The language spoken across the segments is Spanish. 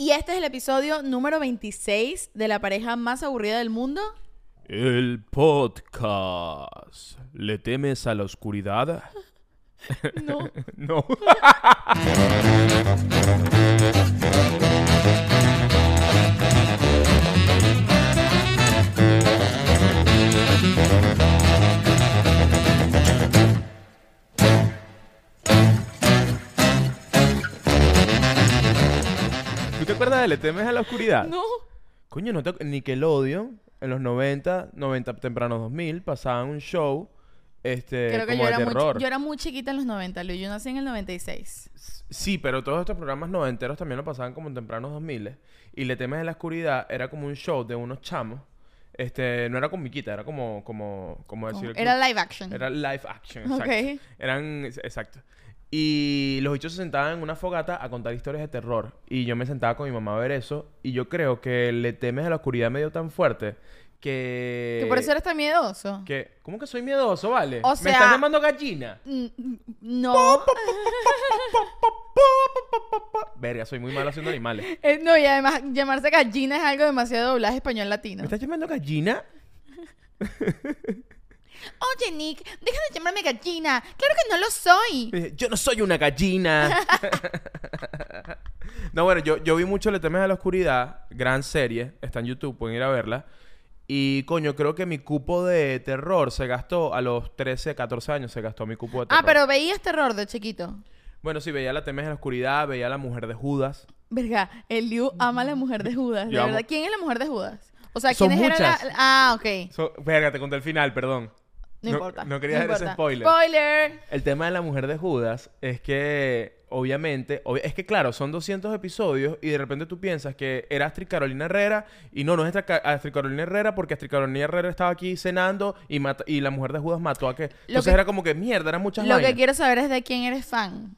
Y este es el episodio número 26 de la pareja más aburrida del mundo. El podcast. ¿Le temes a la oscuridad? No. no. ¿Tú te acuerdas de Le temes a la oscuridad? No. Coño, no te... Nickelodeon, en los 90, 90 tempranos 2000, pasaban un show este, Creo que como yo de era, muy, terror. yo era muy chiquita en los 90, Lu. Yo nací en el 96. Sí, pero todos estos programas noventeros también lo pasaban como en tempranos 2000 y Le temes a la oscuridad era como un show de unos chamos. Este, no era con Miquita, era como, como, como decir... Era live action. Era live action, exacto. Ok. Eran, exacto. Y los bichos se sentaban en una fogata a contar historias de terror. Y yo me sentaba con mi mamá a ver eso. Y yo creo que Le temes a la oscuridad me dio tan fuerte que... Que por eso eres tan miedoso. que ¿Cómo que soy miedoso, vale? O ¿Me sea- estás llamando gallina? Mm, mm, No. Verga, soy muy malo haciendo animales. Eh, no, y además llamarse gallina es algo demasiado doblaje español latino. ¿Me estás llamando gallina? Oye, Nick, deja de llamarme gallina. Claro que no lo soy. Eh, Yo no soy una gallina. no, bueno, yo, yo vi mucho Le temes a la oscuridad. Gran serie. Está en YouTube, pueden ir a verla. Y, coño, creo que mi cupo de terror se gastó a los 13, 14 años. Se gastó mi cupo de terror. Ah, pero veías terror de chiquito. Bueno, sí, veía La temes a la oscuridad. Veía La mujer de Judas. Verga, el Liu ama a la mujer de Judas. De Yo amo- verdad. ¿Quién es la mujer de Judas? O sea, Son ¿quiénes eran muchas. la- Ah, ok. So- verga, te conté el final, perdón. No, No- importa. no quería hacer ese spoiler. Spoiler. El tema de la mujer de Judas es que, obviamente, obvi- es que claro, son 200 episodios y de repente tú piensas que era Astrid Carolina Herrera y no, no es Astrid Carolina Herrera porque Astrid Carolina Herrera estaba aquí cenando y, mata- y la mujer de Judas mató a que... Entonces que- era como que mierda, eran muchas Lo que quiero saber es de quién eres fan.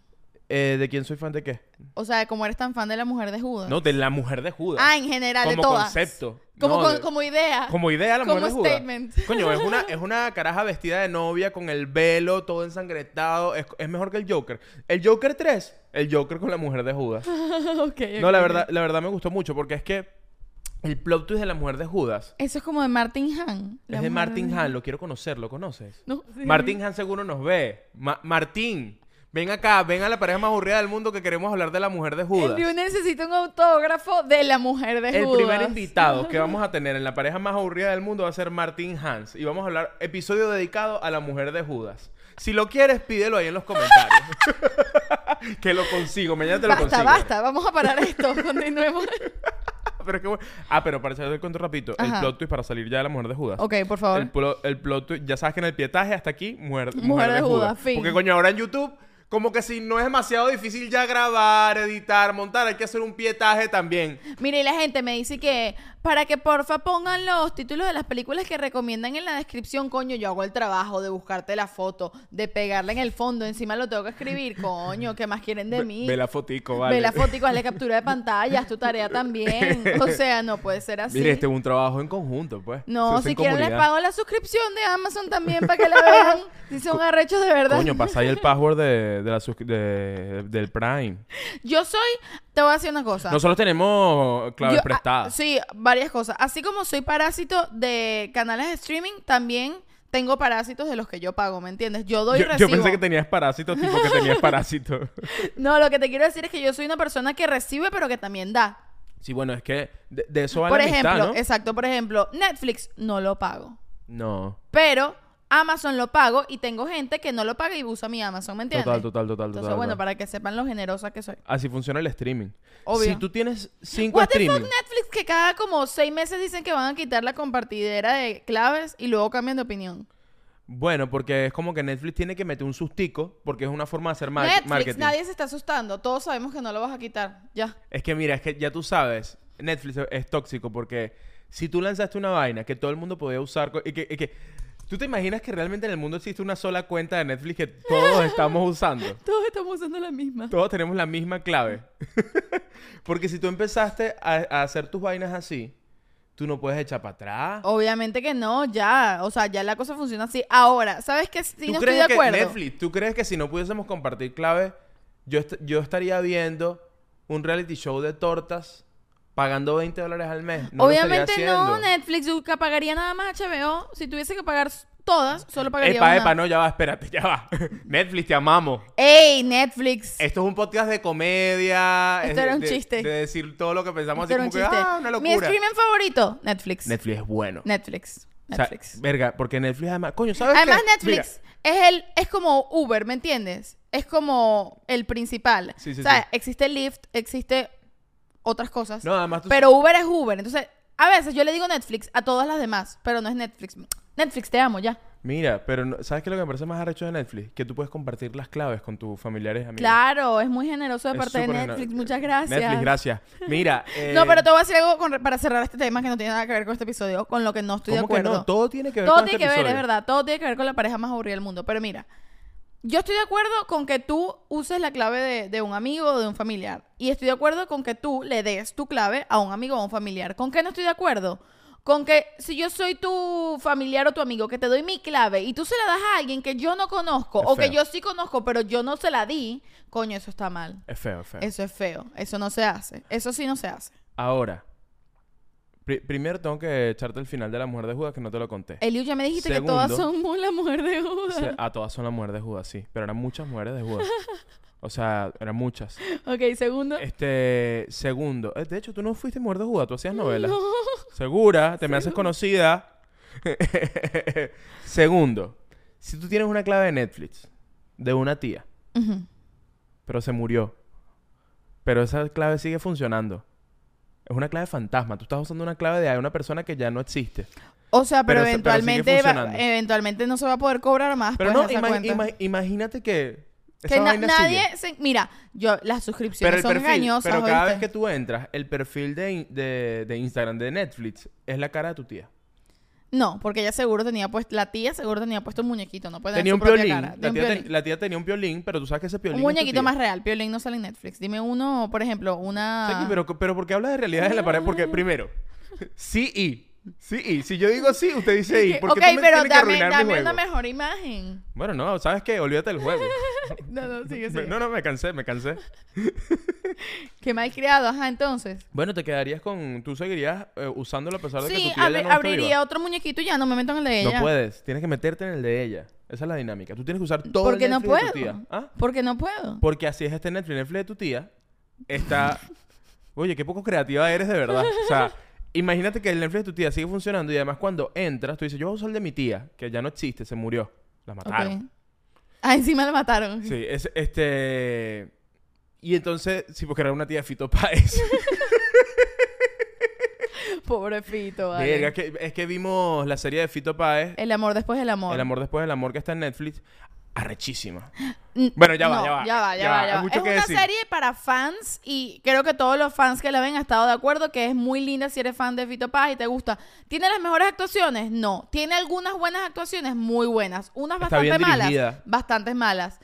Eh, ¿De quién soy fan de qué? O sea, como eres tan fan de la mujer de Judas. No, de la mujer de Judas. Ah, en general, de como todas. concepto. Como, No, con- de- como idea. Como idea la Como mujer de Judas. Coño, es una, es una caraja vestida de novia con el velo todo ensangretado. Es, es mejor que el Joker. El Joker 3, el Joker con la mujer de Judas. No, la verdad, la verdad me gustó mucho porque es que el plot twist de la mujer de Judas Eso es como de Martin Han. es de Martin Han. Lo quiero conocer, ¿lo conoces? No, sí. Martin Han seguro nos ve. Ma- Martín, ven acá, ven a la pareja más aburrida del mundo que queremos hablar de la mujer de El Judas. Liu necesita un autógrafo de la mujer de El Judas. primer invitado que vamos a tener en la pareja más aburrida del mundo va a ser Martín Hans. Y vamos a hablar episodio dedicado a la mujer de Judas. Si lo quieres, pídelo ahí en los comentarios. que lo consigo, mañana te lo Basta, consigo. basta. Vamos a parar esto. Continuemos. Pero es que bueno. Ah, pero para echar el cuento rapidito, el Ajá. plot twist para salir ya de la mujer de Judas. ok, por favor. El, plo- el plot twist, ya sabes que en el pietaje hasta aquí, mujer, Mujer de Judas, fin. Porque coño, ahora en YouTube, como que si no es demasiado difícil ya grabar, editar, montar, hay que hacer un pietaje también. Mire, y la gente me dice que para que porfa pongan los títulos de las películas que recomiendan en la descripción, coño, yo hago el trabajo de buscarte la foto, de pegarla en el fondo, encima lo tengo que escribir, coño, ¿qué más quieren de mí? Ve la fotico, vale. Ve la foto y hazle captura de pantalla, es tu tarea también. O sea, no puede ser así. Mire, este es un trabajo en conjunto, pues. No, si en quieren les pago la suscripción de Amazon también para que la vean. Si son arrechos de verdad. Coño, pasáis el password de, de la de- del Prime. Yo soy, te voy a decir una cosa. Nosotros tenemos claves Yo, ah, prestadas. sí, varias cosas. Así como soy parásito de canales de streaming, también tengo parásitos de los que yo pago, ¿me entiendes? Yo doy yo, recibo. yo pensé que tenías parásitos, tipo que tenías parásitos. No, lo que te quiero decir es que yo soy una persona que recibe, pero que también da. sí, bueno, es que de, de eso va por la amistad, ejemplo, ¿no? exacto, por ejemplo, Netflix no lo pago. No. Pero Amazon lo pago y tengo gente que no lo paga y usa mi Amazon, ¿me entiendes? Total, total, total, Entonces, total. bueno, total. para que sepan lo generosa que soy. Así funciona el streaming. Obvio. Si tú tienes cinco What the fuck, streaming. Netflix que cada como seis meses dicen que van a quitar la compartidera de claves y luego cambian de opinión. Bueno, porque es como que Netflix tiene que meter un sustico porque es una forma de hacer mar- Netflix, marketing. nadie se está asustando. Todos sabemos que no lo vas a quitar. Ya. Es que mira, es que ya tú sabes, Netflix es tóxico porque si tú lanzaste una vaina que todo el mundo podía usar co- y que, y que ¿Tú te imaginas que realmente en el mundo existe una sola cuenta de Netflix que todos estamos usando? Todos estamos usando la misma. Todos tenemos la misma clave. Porque si tú empezaste a, a hacer tus vainas así, tú no puedes echar para atrás. Obviamente que no, ya. O sea, ya la cosa funciona así. Ahora, ¿sabes qué? ¿Tú no estoy de que acuerdo. Netflix, tú crees que si no pudiésemos compartir clave, yo, est- yo estaría viendo un reality show de tortas pagando 20 dólares al mes. No lo estaría Obviamente no. Netflix que pagaría nada más HBO. Si tuviese que pagar todas, solo pagaría Epa, una. epa, no, ya va, espérate, ya va. Netflix, te amamos. ¡Ey, Netflix! Esto es un podcast de comedia. Esto es era un de- chiste. De decir todo lo que pensamos Esto así era como un que, ah, una Mi locura. streaming favorito, Netflix. Netflix es bueno. Netflix. O sea, Netflix. verga, porque Netflix además... Coño, ¿sabes Además, qué? Netflix es el es como Uber, ¿me entiendes? Es como el principal. Sí, sí, o sea, sí. existe Lyft, existe otras cosas. Mira, no, además tú... pero Uber es Uber. Entonces, a veces yo le digo Netflix a todas las demás, pero no es Netflix. Netflix, te amo ya. Mira, pero no- ¿sabes qué es lo que me parece más arrecho de Netflix? Que tú puedes compartir las claves con tus familiares amigos. Claro, es muy generoso de Es parte de súper Netflix. geno- Muchas gracias. Netflix, gracias. Mira, eh, No, pero te voy a decir algo con re- para cerrar este tema que no tiene nada que ver con este episodio, con lo que no estoy de ¿cómo que acuerdo. no? Todo tiene que ver Todo con tiene este que ver, es episodio. verdad. Todo tiene que ver con la pareja más aburrida del mundo. Pero mira, yo estoy de acuerdo con que tú uses la clave de, de un amigo o de un familiar. Y estoy de acuerdo con que tú le des tu clave a un amigo o a un familiar. ¿Con qué no estoy de acuerdo? Con que si yo soy tu familiar o tu amigo, que te doy mi clave y tú se la das a alguien que yo no conozco Es o que yo sí conozco, pero yo no se la di, coño, eso está mal. Es feo, es feo. Eso es feo. Eso no se hace. Eso sí no se hace. Ahora, pri- primero tengo que echarte el final de La Mujer de Judas que no te lo conté. Elio, ya me dijiste que todas son la mujer de Judas. Se- a todas son la mujer de Judas, sí. Pero eran muchas mujeres de Judas. O sea, eran muchas. Ok, segundo. Este, segundo. eh, de hecho, tú no fuiste mujer de Judas, tú hacías novelas. Segura, te me haces conocida. segundo, si tú tienes una clave de Netflix de una tía, pero se murió, pero esa clave sigue funcionando. Es una clave fantasma. Tú estás usando una clave de una persona que ya no existe. O sea, pero, Pero se- pero sigue eventualmente, va- eventualmente no se va a poder cobrar más. Pero pues, no, ima- ima- imagínate que que na- nadie se- mira, yo las suscripciones son perfil, engañosas, pero cada vez que tú entras, el perfil de, de, de Instagram de Netflix es la cara de tu tía. No, porque ella seguro tenía puesto, la tía seguro tenía puesto un muñequito, no puede Tenía tener un piolín. cara. La un tía, ten- piolín. la tía tenía un piolín, pero tú sabes que ese piolín Un muñequito más real, Piolín no sale en Netflix. Dime uno, por ejemplo, una... Sí, pero, pero ¿por qué hablas de realidades en la pared? Porque, primero, sí y. Sí y. Si yo digo sí, usted dice y. ¿Por ok, qué tú me pero tienes que dame, arruinar mi dame juego? una mejor imagen. Bueno, no, ¿sabes qué? Olvídate del juego. No, no, sigue, Me- sigue. no, no, me cansé, me cansé. Qué mal criado, ajá, entonces. Bueno, te quedarías con... Tú seguirías eh, usándolo a pesar de que Sí, tu tía abri- ya no está abriría viva. otro muñequito y ya, no me meto en el de ella. No puedes. Tienes que meterte en el de ella. Esa es la dinámica. Tú tienes que usar todo Porque el no Netflix de tu puedo. tía. ¿Ah? Porque no puedo. Porque así es este Netflix. Netflix de tu tía está... Oye, qué poco creativa eres de verdad. O sea, imagínate que el Netflix de tu tía sigue funcionando y además cuando entras, tú dices, yo voy a usar el de mi tía, que ya no existe, se murió. La mataron. Ok. Ah, encima la mataron. Sí, es, este... Y entonces, sí, porque era una tía de Fito Páez. Pobrecito, vale. Verga, que- es que vimos la serie de Fito Páez, El amor después del amor. El amor después del amor, que está en Netflix. Arrechísima. Bueno, ya va, no, ya va. Ya va, ya, Ya va, va, ya hay va. mucho Es que una decir. serie para fans y creo que todos los fans que la ven han estado de acuerdo que es muy linda si eres fan de Fito Paz y te gusta. ¿Tiene las mejores actuaciones? No. ¿Tiene algunas buenas actuaciones? Muy buenas. Unas Está bastante malas. Bastantes malas.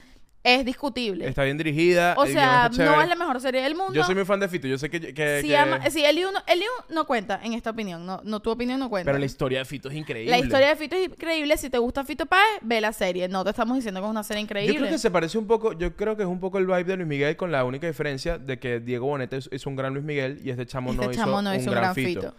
Es discutible. Está bien dirigida. o sea, no es la mejor serie del mundo. Yo soy muy fan de Fito. Yo sé que... que- Sí, que- ama- Eliu no, Eliu no cuenta en esta opinión. No, no tu opinión no cuenta. Pero la historia de Fito es increíble. La historia de Fito es increíble. Si te gusta Fito Páez, ve la serie. No te estamos diciendo que es una serie increíble. Yo creo que se parece un poco... Yo creo que es un poco el vibe de Luis Miguel con la única diferencia de que Diego Boneta es, es un gran Luis Miguel y este chamo Este no hizo, chamo no un, hizo un gran gran Fito. Fito.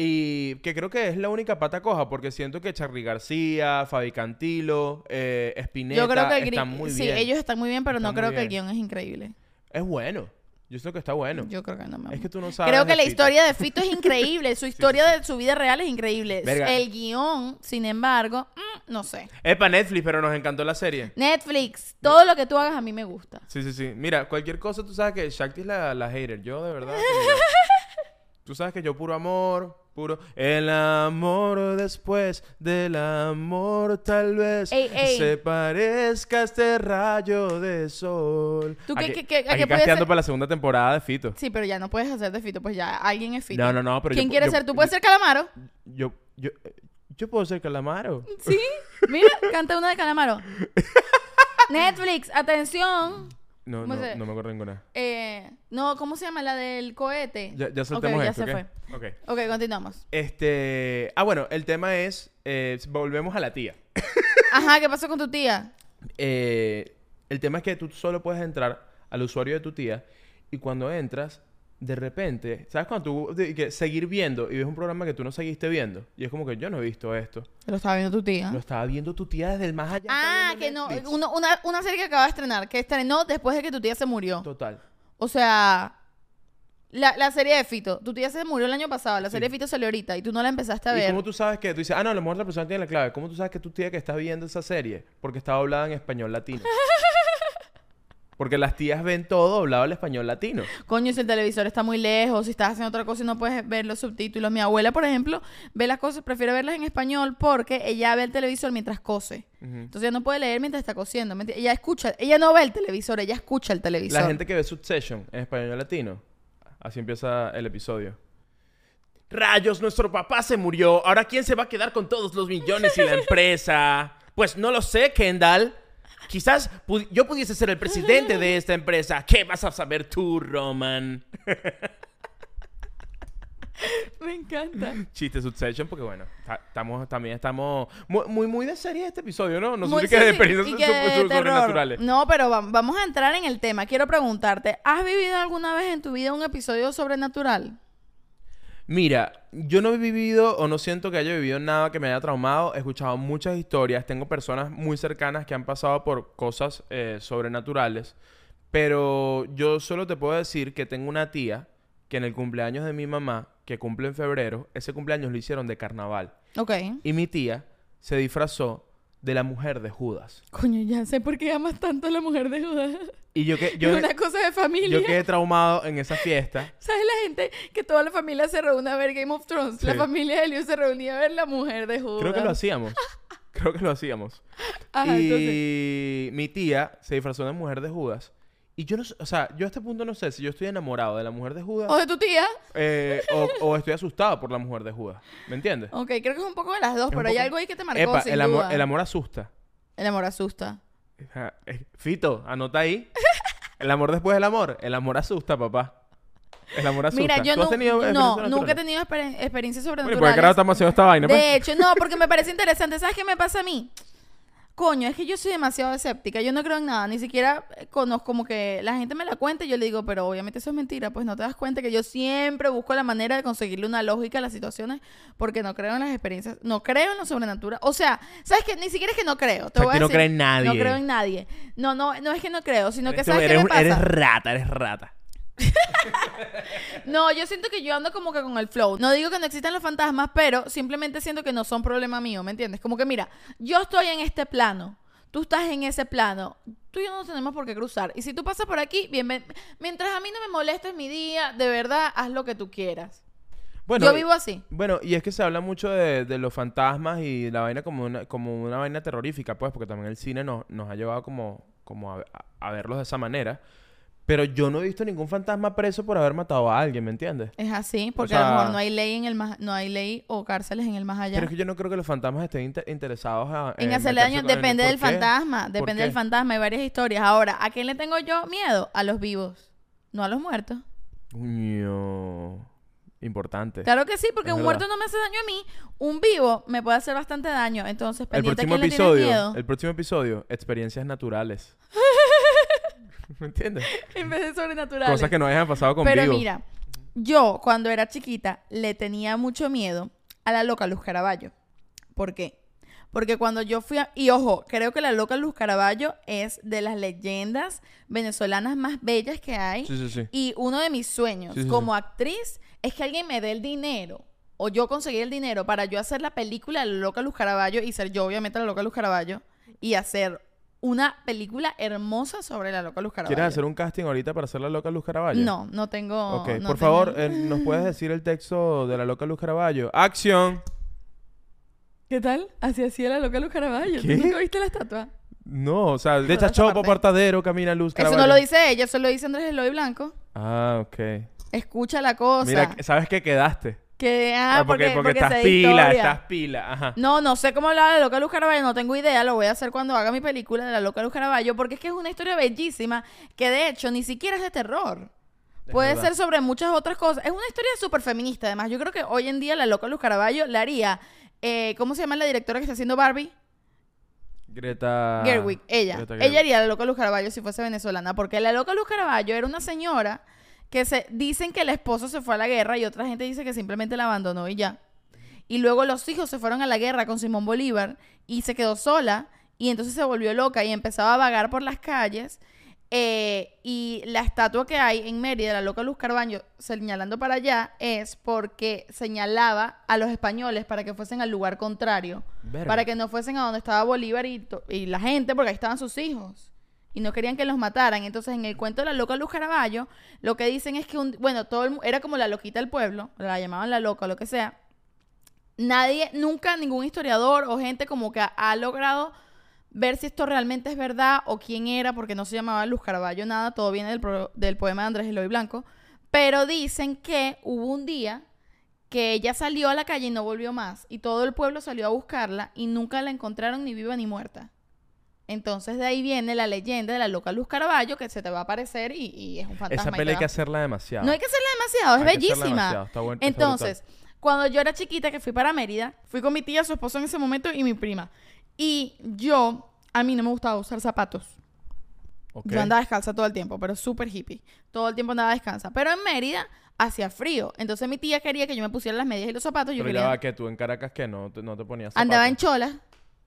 Y que creo que es la única pata coja porque siento que Charly García, Fabi Cantilo, eh, Spinetta Yo creo que el están muy sí, bien. ellos están muy bien, pero no creo que el guion es increíble. Es bueno. Yo siento que está bueno. Yo creo que no me Es que tú no sabes Creo que la Fito. historia de Fito es increíble. Su historia de su vida real es increíble. Verga. El guion, sin embargo, mm, no sé. Es para Netflix, pero nos encantó la serie. Netflix, todo lo que tú hagas a mí me gusta. Sí, sí, sí. Mira, cualquier cosa, tú sabes que Shakti es la, la hater. Yo, de verdad. tú sabes que yo puro amor, puro... El amor después del amor tal vez Ey, ey. se parezca a este rayo de sol. ¿Tú qué- Aquí- qué- qué- aquí casteando para la segunda temporada de Fito. Sí, pero ya no puedes hacer de Fito, pues ya alguien es Fito. No, no, no, pero ¿Quién yo- quiere yo- ser? ¿Tú puedes ser Calamaro? Yo, yo, yo puedo ser Calamaro. Sí. Mira, canta una de Calamaro. Netflix, atención. No, ¿Cómo no, no me acuerdo ninguna. Eh, no, ¿cómo se llama? La del cohete. Ya, ya Ok, soltemos ya se fue. Ok. Ok, continuamos. Este... Ah, bueno, el tema es... eh, volvemos a la tía. Ajá, ¿qué pasó con tu tía? Eh, el tema es que tú solo puedes entrar al usuario de tu tía y cuando entras de repente, ¿sabes cuando tú de- que seguir viendo y ves un programa que tú no seguiste viendo? Y es como que yo no he visto esto. Lo estaba viendo tu tía. Lo estaba viendo tu tía desde el más allá. Ah, que no. Uno- una, una serie que acaba de estrenar, que estrenó después de que tu tía se murió. Total. O sea, la, la serie de Fito. Tu tía se murió el año pasado. La Sí. serie de Fito salió ahorita y tú no la empezaste a ¿Y ver. cómo tú sabes que tú dices, ah, no, a lo mejor la persona tiene la clave? ¿Cómo tú sabes que tu tía que está viendo esa serie? Porque está hablada en español latino. Porque las tías ven todo doblado al español latino. Coño, si el televisor está muy lejos, si estás haciendo otra cosa y no puedes ver los subtítulos. Mi abuela, por ejemplo, ve las cosas, prefiere verlas en español porque ella ve el televisor mientras cose. Entonces ella no puede leer mientras está cosiendo. Ella escucha, ella no ve el televisor, ella escucha el televisor. La gente que ve Succession en español latino. Así empieza el episodio. Rayos, nuestro papá se murió. Ahora ¿quién se va a quedar con todos los millones y la empresa? Pues no lo sé, Kendall. Quizás yo pudiese ser el presidente de esta empresa. ¿Qué vas a saber tú, Roman? Me encanta. Chiste Succession, porque bueno, ta- estamos, también estamos muy, muy, muy de serie este episodio, ¿no? No Muy- sé sí, de experiencias que de terror. sobrenaturales. No, pero va- vamos a entrar en el tema. Quiero preguntarte, ¿has vivido alguna vez en tu vida un episodio sobrenatural? Mira, yo no he vivido o no siento que haya vivido nada que me haya traumado. He escuchado muchas historias. Tengo personas muy cercanas que han pasado por cosas eh, sobrenaturales. Pero yo solo te puedo decir que tengo una tía que en el cumpleaños de mi mamá, que cumple en febrero, ese cumpleaños lo hicieron de carnaval. Ok. Y mi tía se disfrazó de la mujer de Judas. Coño, ya sé por qué amas tanto a la mujer de Judas. Y yo que yo, una cosa de familia. yo quedé traumado en esa fiesta. ¿Sabes la gente que toda la familia se reúne a ver Game of Thrones? La Sí. familia de Elio se reunía a ver la mujer de Judas. Creo que lo hacíamos. Creo que lo hacíamos. Ajá, y entonces. mi tía se disfrazó de mujer de Judas. Y yo no o sea, yo a este punto no sé si yo estoy enamorado de la mujer de Judas O de tu tía. eh, o, o estoy asustado por la mujer de Judas. ¿Me entiendes? Ok, creo que es un poco de las dos, Es pero hay algo ahí que te marcó, Epa, sin el amor, duda. el amor asusta. El amor asusta. Eh, Fito, anota ahí. El amor después del amor. El amor asusta, papá. El amor asusta. Mira, yo ¿Tú has no, tenido no, experiencias nunca he tenido exper- experiencias Bueno, ¿y sobrenaturales. ¿por qué carajo estamos haciendo esta vaina? pues? De hecho, no, porque me parece interesante. ¿Sabes qué me pasa a mí? Coño, es que yo soy demasiado escéptica. Yo no creo en nada. Ni siquiera eh, conozco como que la gente me la cuenta y yo le digo, pero obviamente eso es mentira. Pues no te das cuenta que yo siempre busco la manera de conseguirle una lógica a las situaciones porque no creo en las experiencias. No creo en lo sobrenatural. O sea, ¿sabes qué? Ni siquiera es que no creo. Te O sea, voy a que no decir, cree en nadie. No creo en nadie. No, no, no es que no creo, sino que Eres- ¿sabes qué eres, me un- pasa? eres rata, eres rata. No, yo siento que yo ando como que con el flow. No digo que no existan los fantasmas, pero simplemente siento que no son problema mío, ¿me entiendes? Como que mira, yo estoy en este plano, tú estás en ese plano, tú y yo no tenemos por qué cruzar. Y si tú pasas por aquí, bien, mientras a mí no me molestes mi día, de verdad, haz lo que tú quieras. Bueno, yo vivo así. Bueno, y es que se habla mucho de, de los fantasmas y la vaina como una, como una vaina terrorífica, pues, porque también el cine nos, nos ha llevado como, como a, a- a verlos de esa manera. Pero yo no he visto ningún fantasma preso por haber matado a alguien, ¿me entiendes? Es así, porque sea- a lo mejor no hay ley en el más, no hay ley o cárceles en el más allá. Pero es que yo no creo que los fantasmas estén inter- interesados a, En en hacerle daño el- depende ¿Por del qué? fantasma, ¿Por depende del fantasma, hay varias historias. Ahora, ¿a quién le tengo yo miedo? A los vivos, no a los muertos. Coño. Importante. Claro que sí, porque Es un verdad. muerto no me hace daño a mí, un vivo me puede hacer bastante daño. Entonces, El pendiente a próximo quién le tienes episodio, miedo. el próximo episodio, experiencias naturales. ¿Me entiendes? En vez de sobrenaturales. Cosas que no hayan pasado conmigo. Pero mira, yo cuando era chiquita le tenía mucho miedo a la loca Luz Caraballo. ¿Por qué? Porque cuando yo fui a... Y ojo, creo que la loca Luz Caraballo es de las leyendas venezolanas más bellas que hay. Sí, sí, sí. Y uno de mis sueños Sí, sí, como actriz es que alguien me dé el dinero o yo conseguir el dinero para yo hacer la película de la loca Luz Caraballo y ser yo obviamente la loca Luz Caraballo y hacer una película hermosa sobre la loca Luz Caraballo. ¿Quieres hacer un casting ahorita para hacer la loca Luz Caraballo? No, no tengo... Ok, no por tengo- favor, eh, ¿nos puedes decir el texto de la loca Luz Caraballo? ¡Acción! ¿Qué tal? Así hacía la loca Luz Caraballo. ¿Qué? ¿Tú nunca viste la estatua? No, o sea, de Chachopo. Portadero camina Luz Eso Caraballo. no lo dice ella, eso lo dice Andrés Eloy Blanco. Ah, ok. Escucha la cosa. Mira, ¿sabes qué quedaste? Que, ah, Ah, porque, porque, porque estás pila, historia. estás pila. Ajá. No, no sé cómo hablar de la loca Luz Caraballo, no tengo idea, lo voy a hacer cuando haga mi película de la loca Luz Caraballo, porque es que es una historia bellísima que de hecho ni siquiera es de terror. Es Puede verdad. ser sobre muchas otras cosas. Es una historia súper feminista, además. Yo creo que hoy en día la loca Luz Caraballo la haría. eh, ¿Cómo se llama la directora que está haciendo Barbie? Greta... Gerwig, ella. Greta Ella haría la loca Luz Caraballo si fuese venezolana, porque la loca Luz Caraballo era una señora que se dicen que el esposo se fue a la guerra y otra gente dice que simplemente la abandonó y ya. Y luego los hijos se fueron a la guerra con Simón Bolívar y se quedó sola y entonces se volvió loca y empezaba a vagar por las calles. Eh, y la estatua que hay en Mérida, la loca Luz Carbaño, señalando para allá, es porque señalaba a los españoles para que fuesen al lugar contrario. Verga. Para que no fuesen a donde estaba Bolívar y, y la gente, porque ahí estaban sus hijos. Y no querían que los mataran. Entonces, en el cuento de la loca Luz Caraballo, lo que dicen es que, un, bueno, todo el era como la loquita del pueblo, la llamaban la loca lo que sea. Nadie, nunca ningún historiador o gente como que ha, ha logrado ver si esto realmente es verdad o quién era, porque no se llamaba Luz Caraballo, nada, todo viene del, pro- del poema de Andrés Eloy Blanco. Pero dicen que hubo un día que ella salió a la calle y no volvió más, y todo el pueblo salió a buscarla y nunca la encontraron ni viva ni muerta. Entonces de ahí viene la leyenda de la loca Luz Caraballo que se te va a aparecer y, y es un fantasma. Esa pelea hay que hacerla demasiado. no hay que hacerla demasiado, es Hay bellísima. demasiado, está buen- está Entonces, cuando yo era chiquita, que fui para Mérida, fui con mi tía, su esposo en ese momento y mi prima. Y yo, a mí no me gustaba usar zapatos. Yo andaba descalza todo el tiempo, pero súper hippie. Todo el tiempo andaba descalza. Pero en Mérida hacía frío. Entonces mi tía quería que yo me pusiera las medias y los zapatos. Yo Pero quería... que tú en Caracas que no no te ponías Andaba en cholas.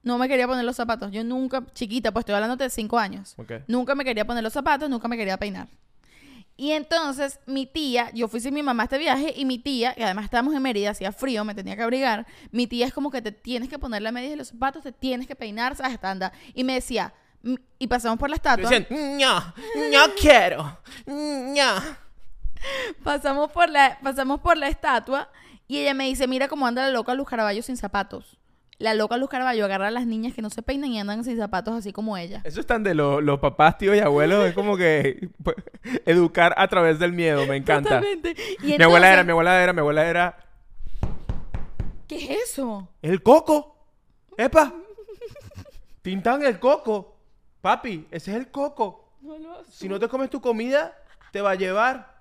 No me quería poner los zapatos. Yo nunca, chiquita, pues estoy hablando de cinco años. Ok. Nunca me quería poner los zapatos, nunca me quería peinar. Y entonces mi tía, yo fui sin mi mamá a este viaje y mi tía, que además estábamos en Mérida, hacía frío, me tenía que abrigar. Mi tía es como que te tienes que poner las medias y los zapatos, te tienes que peinar, ¿sabes? Anda. Y me decía, y pasamos por la estatua. Dicen, no, no quiero, no. pasamos por la pasamos por la estatua y ella me dice, mira cómo anda la loca Luz Caraballo sin zapatos. La loca Luz Caraballo agarra a las niñas que no se peinan y andan sin zapatos así como ella. Eso están de lo- los papás, tíos y abuelos. Es como que pues, educar a través del miedo. Me encanta. Totalmente. Y Mi abuela era, mi abuela era, mi abuela era. ¿Qué es eso? ¡El coco! ¡Epa! Tintán, el coco. Papi, ese es el coco. No lo Si no te comes tu comida, te va a llevar.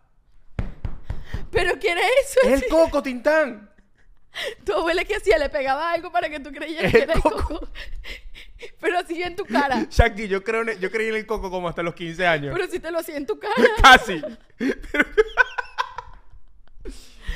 ¿Pero qué era eso? ¡Es el coco, Tintán! Tu abuela que hacía, le pegaba algo para que tú creyeras que era el coco. coco. Pero así en tu cara. Shakti, yo, creo en- yo creí en el coco como hasta los 15 años. Pero si te lo hacía en tu cara. Casi. Pero,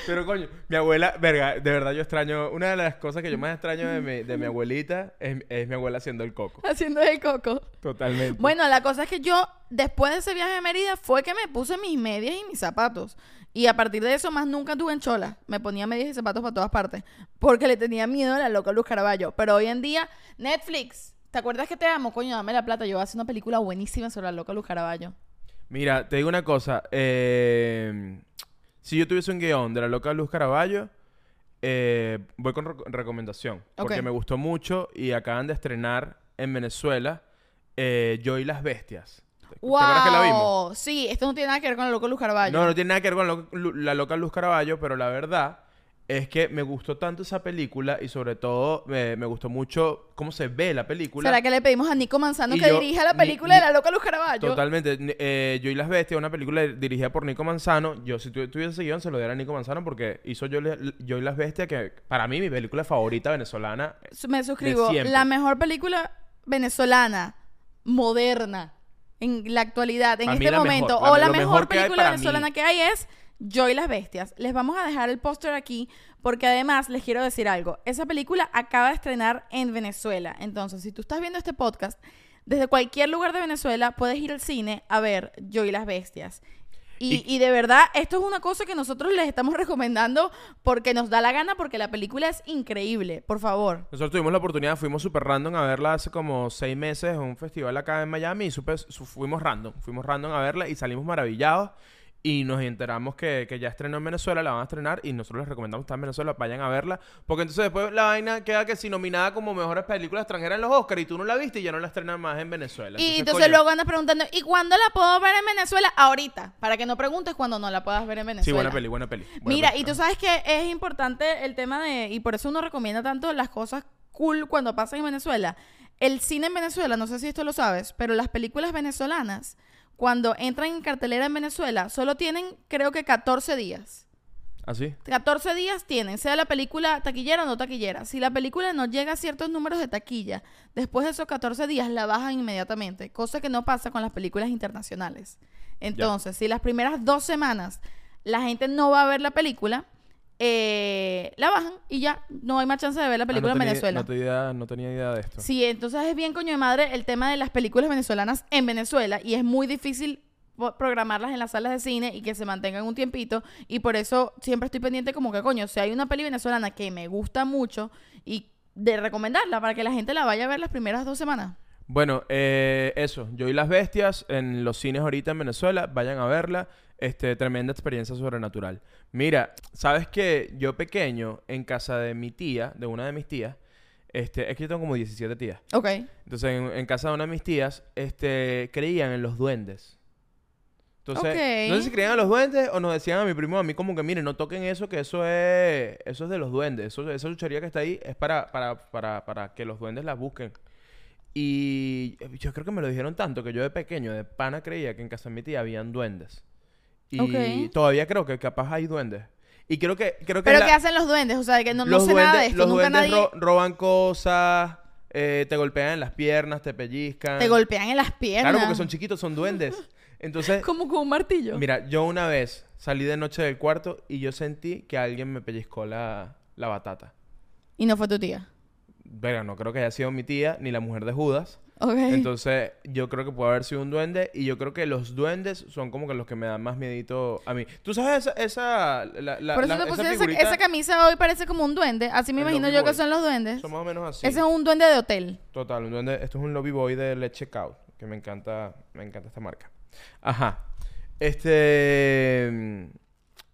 Pero, coño, mi abuela, verga, de verdad yo extraño. Una de las cosas que yo más extraño de mi, de mi abuelita es, es mi abuela haciendo el coco. Haciendo el coco. Totalmente. Bueno, la cosa es que yo, después de ese viaje a Mérida, fue que me puse mis medias y mis zapatos. Y a partir de eso, más nunca tuve en chola. Me ponía medias y zapatos para todas partes. Porque le tenía miedo a la loca Luz Caraballo. Pero hoy en día, Netflix, ¿te acuerdas que te amo? Coño, dame la plata. Yo voy a hacer una película buenísima sobre la loca Luz Caraballo. Mira, te digo una cosa. eh, si yo tuviese un guion de la loca Luz Caraballo, eh, voy con reco- recomendación. Porque me gustó mucho y acaban de estrenar en Venezuela eh, Yo y las Bestias. ¿Te ¡Wow! acuerdas que la vimos? Sí, esto no tiene nada que ver con la loca Luz Caraballo. No, no tiene nada que ver con la loca Luz Caraballo, pero la verdad es que me gustó tanto esa película y sobre todo me, me gustó mucho cómo se ve la película. ¿Será que le pedimos a Nico Manzano Y que yo- dirija la película ni- de la loca Luz Caraballo? Totalmente. Eh, yo y las Bestias, una película dirigida por Nico Manzano. Yo, si tu- tuviese ese guion, se lo diera a Nico Manzano porque hizo Yo, y- yo y las Bestias, que para mí mi película favorita venezolana. Me suscribo. La mejor película venezolana, moderna, en la actualidad, en este mejor, momento. la- o la mejor, película mí. venezolana que hay es Yo y las Bestias. Les vamos a dejar el póster aquí porque además les quiero decir algo. Esa película acaba de estrenar en Venezuela. Entonces, si tú estás viendo este podcast, desde cualquier lugar de Venezuela puedes ir al cine a ver Yo y las Bestias. Y, Y- y de verdad, esto es una cosa que nosotros les estamos recomendando porque nos da la gana, porque la película es increíble. Por favor. Nosotros tuvimos la oportunidad, fuimos súper random a verla hace como seis meses en un festival acá en Miami y supe- su- fuimos random. Fuimos random a verla y salimos maravillados. Y nos enteramos que, que ya estrenó en Venezuela, la van a estrenar y nosotros les recomendamos estar en Venezuela, vayan a verla. Porque entonces después la vaina queda que si nominada como mejores películas extranjeras en los Oscars y tú no la viste y ya no la estrenan más en Venezuela. Y entonces coño, luego andas preguntando, ¿y cuándo la puedo ver en Venezuela? Ahorita, para que no preguntes cuando no la puedas ver en Venezuela. Sí, buena peli, buena peli. buena Mira, peli. y tú sabes que es importante el tema de, y por eso uno recomienda tanto las cosas cool cuando pasan en Venezuela. El cine en Venezuela, no sé si esto lo sabes, pero las películas venezolanas, cuando entran en cartelera en Venezuela, solo tienen, creo que 14 días. ¿Así? 14 días tienen, sea la película taquillera o no taquillera. Si la película no llega a ciertos números de taquilla, después de esos 14 días la bajan inmediatamente, cosa que no pasa con las películas internacionales. Entonces, si las primeras dos semanas la gente no va a ver la película, eh, la bajan y ya no hay más chance de ver la Ah, película no en tenía- Venezuela. No tenía, no tenía idea de esto. Sí, entonces es bien coño de madre el tema de las películas venezolanas en Venezuela y es muy difícil programarlas en las salas de cine y que se mantengan un tiempito y por eso siempre estoy pendiente como que coño, si hay una peli venezolana que me gusta mucho y de recomendarla para que la gente la vaya a ver las primeras dos semanas. Bueno, eh, eso. Yo y las bestias en los cines ahorita en Venezuela. Vayan a verla. Este, tremenda experiencia sobrenatural. Mira, ¿sabes que Yo pequeño, en casa de mi tía, de una de mis tías, este, es que yo tengo como 17 tías. Ok. Entonces, en, en casa de una de mis tías, este, creían en los duendes. Entonces, Ok. no sé si creían en los duendes o nos decían a mi primo a mí como que, miren, no toquen eso, que eso es, eso es de los duendes. Eso, esa lucharía que está ahí es para, para, para, para que los duendes la busquen. Y yo creo que me lo dijeron tanto que yo de pequeño, de pana, creía que en casa de mi tía habían duendes. Y todavía creo que capaz hay duendes. Y creo que, creo que Pero la- ¿qué hacen los duendes? O sea, que no, no sé duendes, nada de esto. los Nunca duendes nadie ro- roban cosas, eh, te golpean en las piernas, te pellizcan. te golpean en las piernas. Claro, porque son chiquitos, son duendes. Entonces, Como con un martillo. mira, yo una vez salí de noche del cuarto y yo sentí que alguien me pellizcó la, la batata. Y no fue tu tía. Pero no creo que haya sido mi tía ni la mujer de Judas. Entonces, yo creo que puede haber sido un duende y yo creo que los duendes son como que los que me dan más miedito a mí. ¿Tú sabes esa, esa, la, la- Por eso la- te esa esa, figurita? esa camisa hoy parece como un duende. Así me El imagino yo que son los duendes. Son más o menos así. Ese es un duende de hotel. Total, un duende. Esto es un lobby boy de Let's Check Out. Que me encanta, me encanta esta marca. Ajá. Este.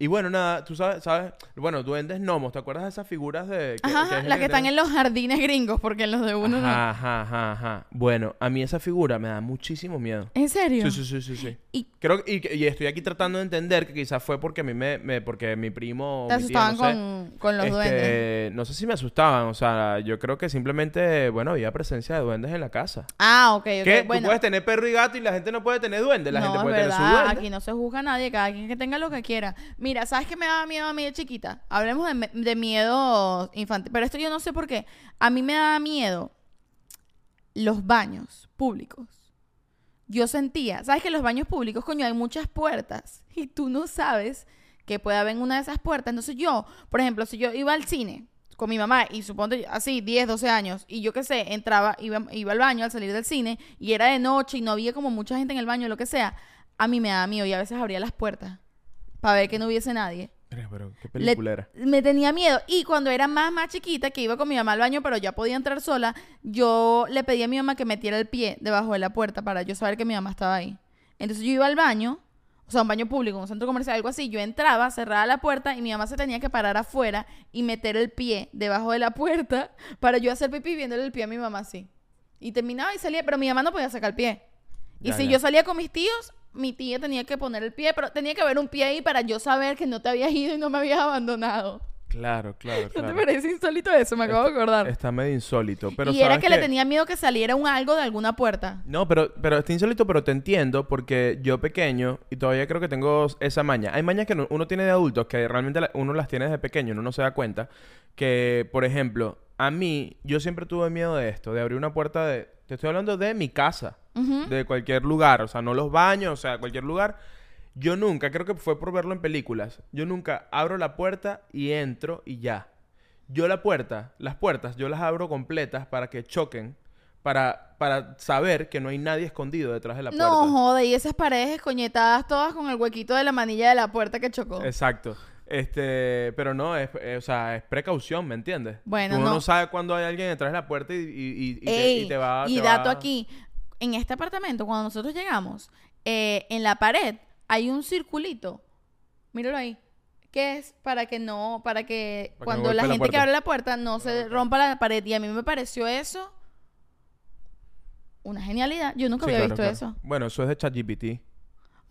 Y bueno, nada, tú sabes, sabes. Bueno, duendes gnomos. ¿Te acuerdas de esas figuras de. que- Ajá, que las que están en los jardines gringos, porque en los de uno Ajá, ajá, ajá, ajá. Bueno, a mí esa figura me da muchísimo miedo. no. ¿En serio? Sí, sí, sí, sí, sí. Y Creo y, y estoy aquí tratando de entender que quizás fue porque a mí me, me- porque mi primo te mi tía, asustaban no sé, con, con los este, duendes. No sé si me asustaban, o sea, yo creo que simplemente, bueno, había presencia de duendes en la casa. Ah, ok, ok. ¿Qué? Bueno, Tú puedes tener perro y gato y la gente no puede tener duende. La no, gente es puede verdad. tener su duende. Aquí no se juzga a nadie, cada quien que tenga lo que quiera. Mira, ¿sabes qué me daba miedo a mí de chiquita? Hablemos de, miedo infantil. Pero esto yo no sé por qué. A mí me daba miedo los baños públicos. Yo sentía, ¿sabes que los baños públicos, coño, hay muchas puertas y tú no sabes que puede haber una de esas puertas? Entonces yo, por ejemplo, si yo iba al cine con mi mamá y suponte así 10, 12 años y yo qué sé, entraba, iba, iba al baño al salir del cine y era de noche y no había como mucha gente en el baño, lo que sea, a mí me daba miedo y a veces abría las puertas para ver que no hubiese nadie. Pero, qué Le- película era. me tenía miedo. Y cuando era más, más chiquita, que iba con mi mamá al baño, pero ya podía entrar sola, yo le pedí a mi mamá que metiera el pie debajo de la puerta para yo saber que mi mamá estaba ahí. Entonces yo iba al baño, o sea, un baño público, un centro comercial, algo así. Yo entraba, cerraba la puerta y mi mamá se tenía que parar afuera y meter el pie debajo de la puerta para yo hacer pipí viéndole el pie a mi mamá así. Y terminaba y salía, pero mi mamá no podía sacar el pie. Y Ya, si ya. yo salía con mis tíos, mi tía tenía que poner el pie, pero tenía que haber un pie ahí para yo saber que no te habías ido y no me habías abandonado. Claro, claro, ¿No claro. te parece insólito eso? Me acabo de acordar. Está medio insólito. Pero y era ¿sabes que le tenía miedo que saliera un algo de alguna puerta. No, pero, pero está insólito, pero te entiendo porque yo pequeño, y todavía creo que tengo esa maña. Hay mañas que no- uno tiene de adultos que realmente la- uno las tiene desde pequeño, uno no se da cuenta. Que, por ejemplo, a mí, yo siempre tuve miedo de esto, de abrir una puerta de... Te estoy hablando de mi casa, Ujú. de cualquier lugar, o sea, no los baños, o sea, cualquier lugar. Yo nunca, creo que fue por verlo en películas, yo nunca abro la puerta y entro y ya. Yo la puerta, las puertas, yo las abro completas para que choquen, para, para saber que no hay nadie escondido detrás de la puerta. No, joder, y esas paredes escoñetadas todas con el huequito de la manilla de la puerta que chocó. Exacto. Este, pero no, es, eh, o sea, es precaución, ¿me entiendes? Bueno, Uno no. no. sabe cuándo hay alguien detrás de la puerta y, y- y- y te, Ey, y te va y te dato va- aquí, en este apartamento, cuando nosotros llegamos, eh, en la pared hay un circulito. Míralo ahí. Que es para que no, para que Para que no cuando la gente que abre la puerta no se rompa la pared. Y a mí me pareció eso una genialidad. Yo nunca Sí, había claro, visto claro. eso. Bueno, eso es de ChatGPT.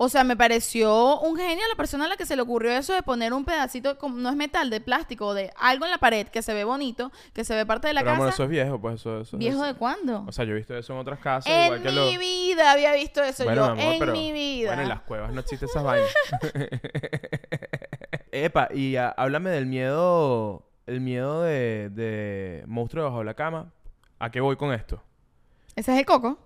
O sea, me pareció un genio la persona a la que se le ocurrió eso de poner un pedacito, no es metal, de plástico de algo en la pared que se ve bonito, que se ve parte de la Pero casa. eso es viejo, pues eso, eso ¿Viejo de cuándo? O sea, yo he visto eso en otras casas, en igual que mi lo... vida había visto eso Bueno, yo. amor, en pero- mi vida. Bueno, en las cuevas no existen esas vainas. Epa, y ah, háblame del miedo, el miedo de, de monstruo debajo de la cama. ¿A qué voy con esto? Ese es el coco.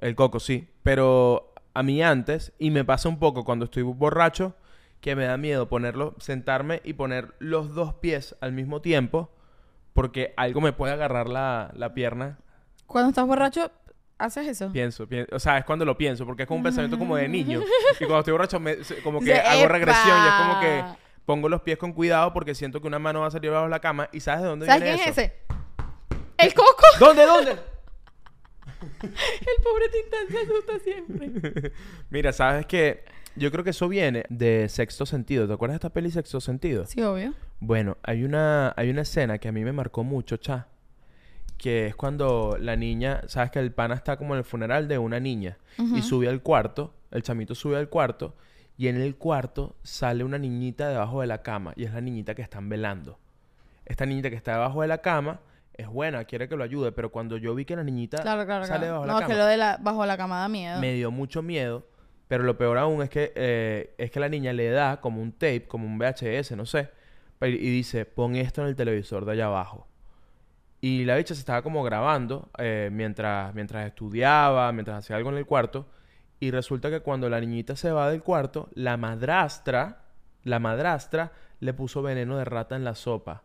El coco, sí. Pero a mí antes, y me pasa un poco cuando estoy borracho, que me da miedo ponerlo, sentarme y poner los dos pies al mismo tiempo, porque algo me puede agarrar la, la pierna. Cuando estás borracho, haces eso. Pienso, pien- o sea, es cuando lo pienso, porque es como un pensamiento como de niño. Y cuando estoy borracho, me- como que hago regresión y es como que pongo los pies con cuidado porque siento que una mano va a salir bajo la cama. ¿Y sabes de dónde ¿Sabes viene quién es ese? El coco. ¿Dónde, dónde? El pobre Tintán se asusta siempre. Mira, sabes que yo creo que eso viene de Sexto Sentido. ¿Te acuerdas de esta peli Sexto Sentido? Sí, obvio. Bueno, hay una, hay una escena que a mí me marcó mucho, cha. Que es cuando la niña, sabes que el pana está como en el funeral de una niña. Y sube al cuarto, el chamito sube al cuarto. Y en el cuarto sale una niñita debajo de la cama. Y es la niñita que están velando. Esta niñita que está debajo de la cama es buena, quiere que lo ayude. Pero cuando yo vi que la niñita Claro, claro, sale claro. debajo de No, la es que cama, lo de la, bajo la cama da miedo. me dio mucho miedo. Pero lo peor aún es que, eh, es que la niña le da como un tape, como un VHS, no sé. Y dice, pon esto en el televisor de allá abajo. Y la bicha se estaba como grabando eh, mientras, mientras estudiaba, mientras hacía algo en el cuarto. Y resulta que cuando la niñita se va del cuarto, la madrastra, la madrastra le puso veneno de rata en la sopa.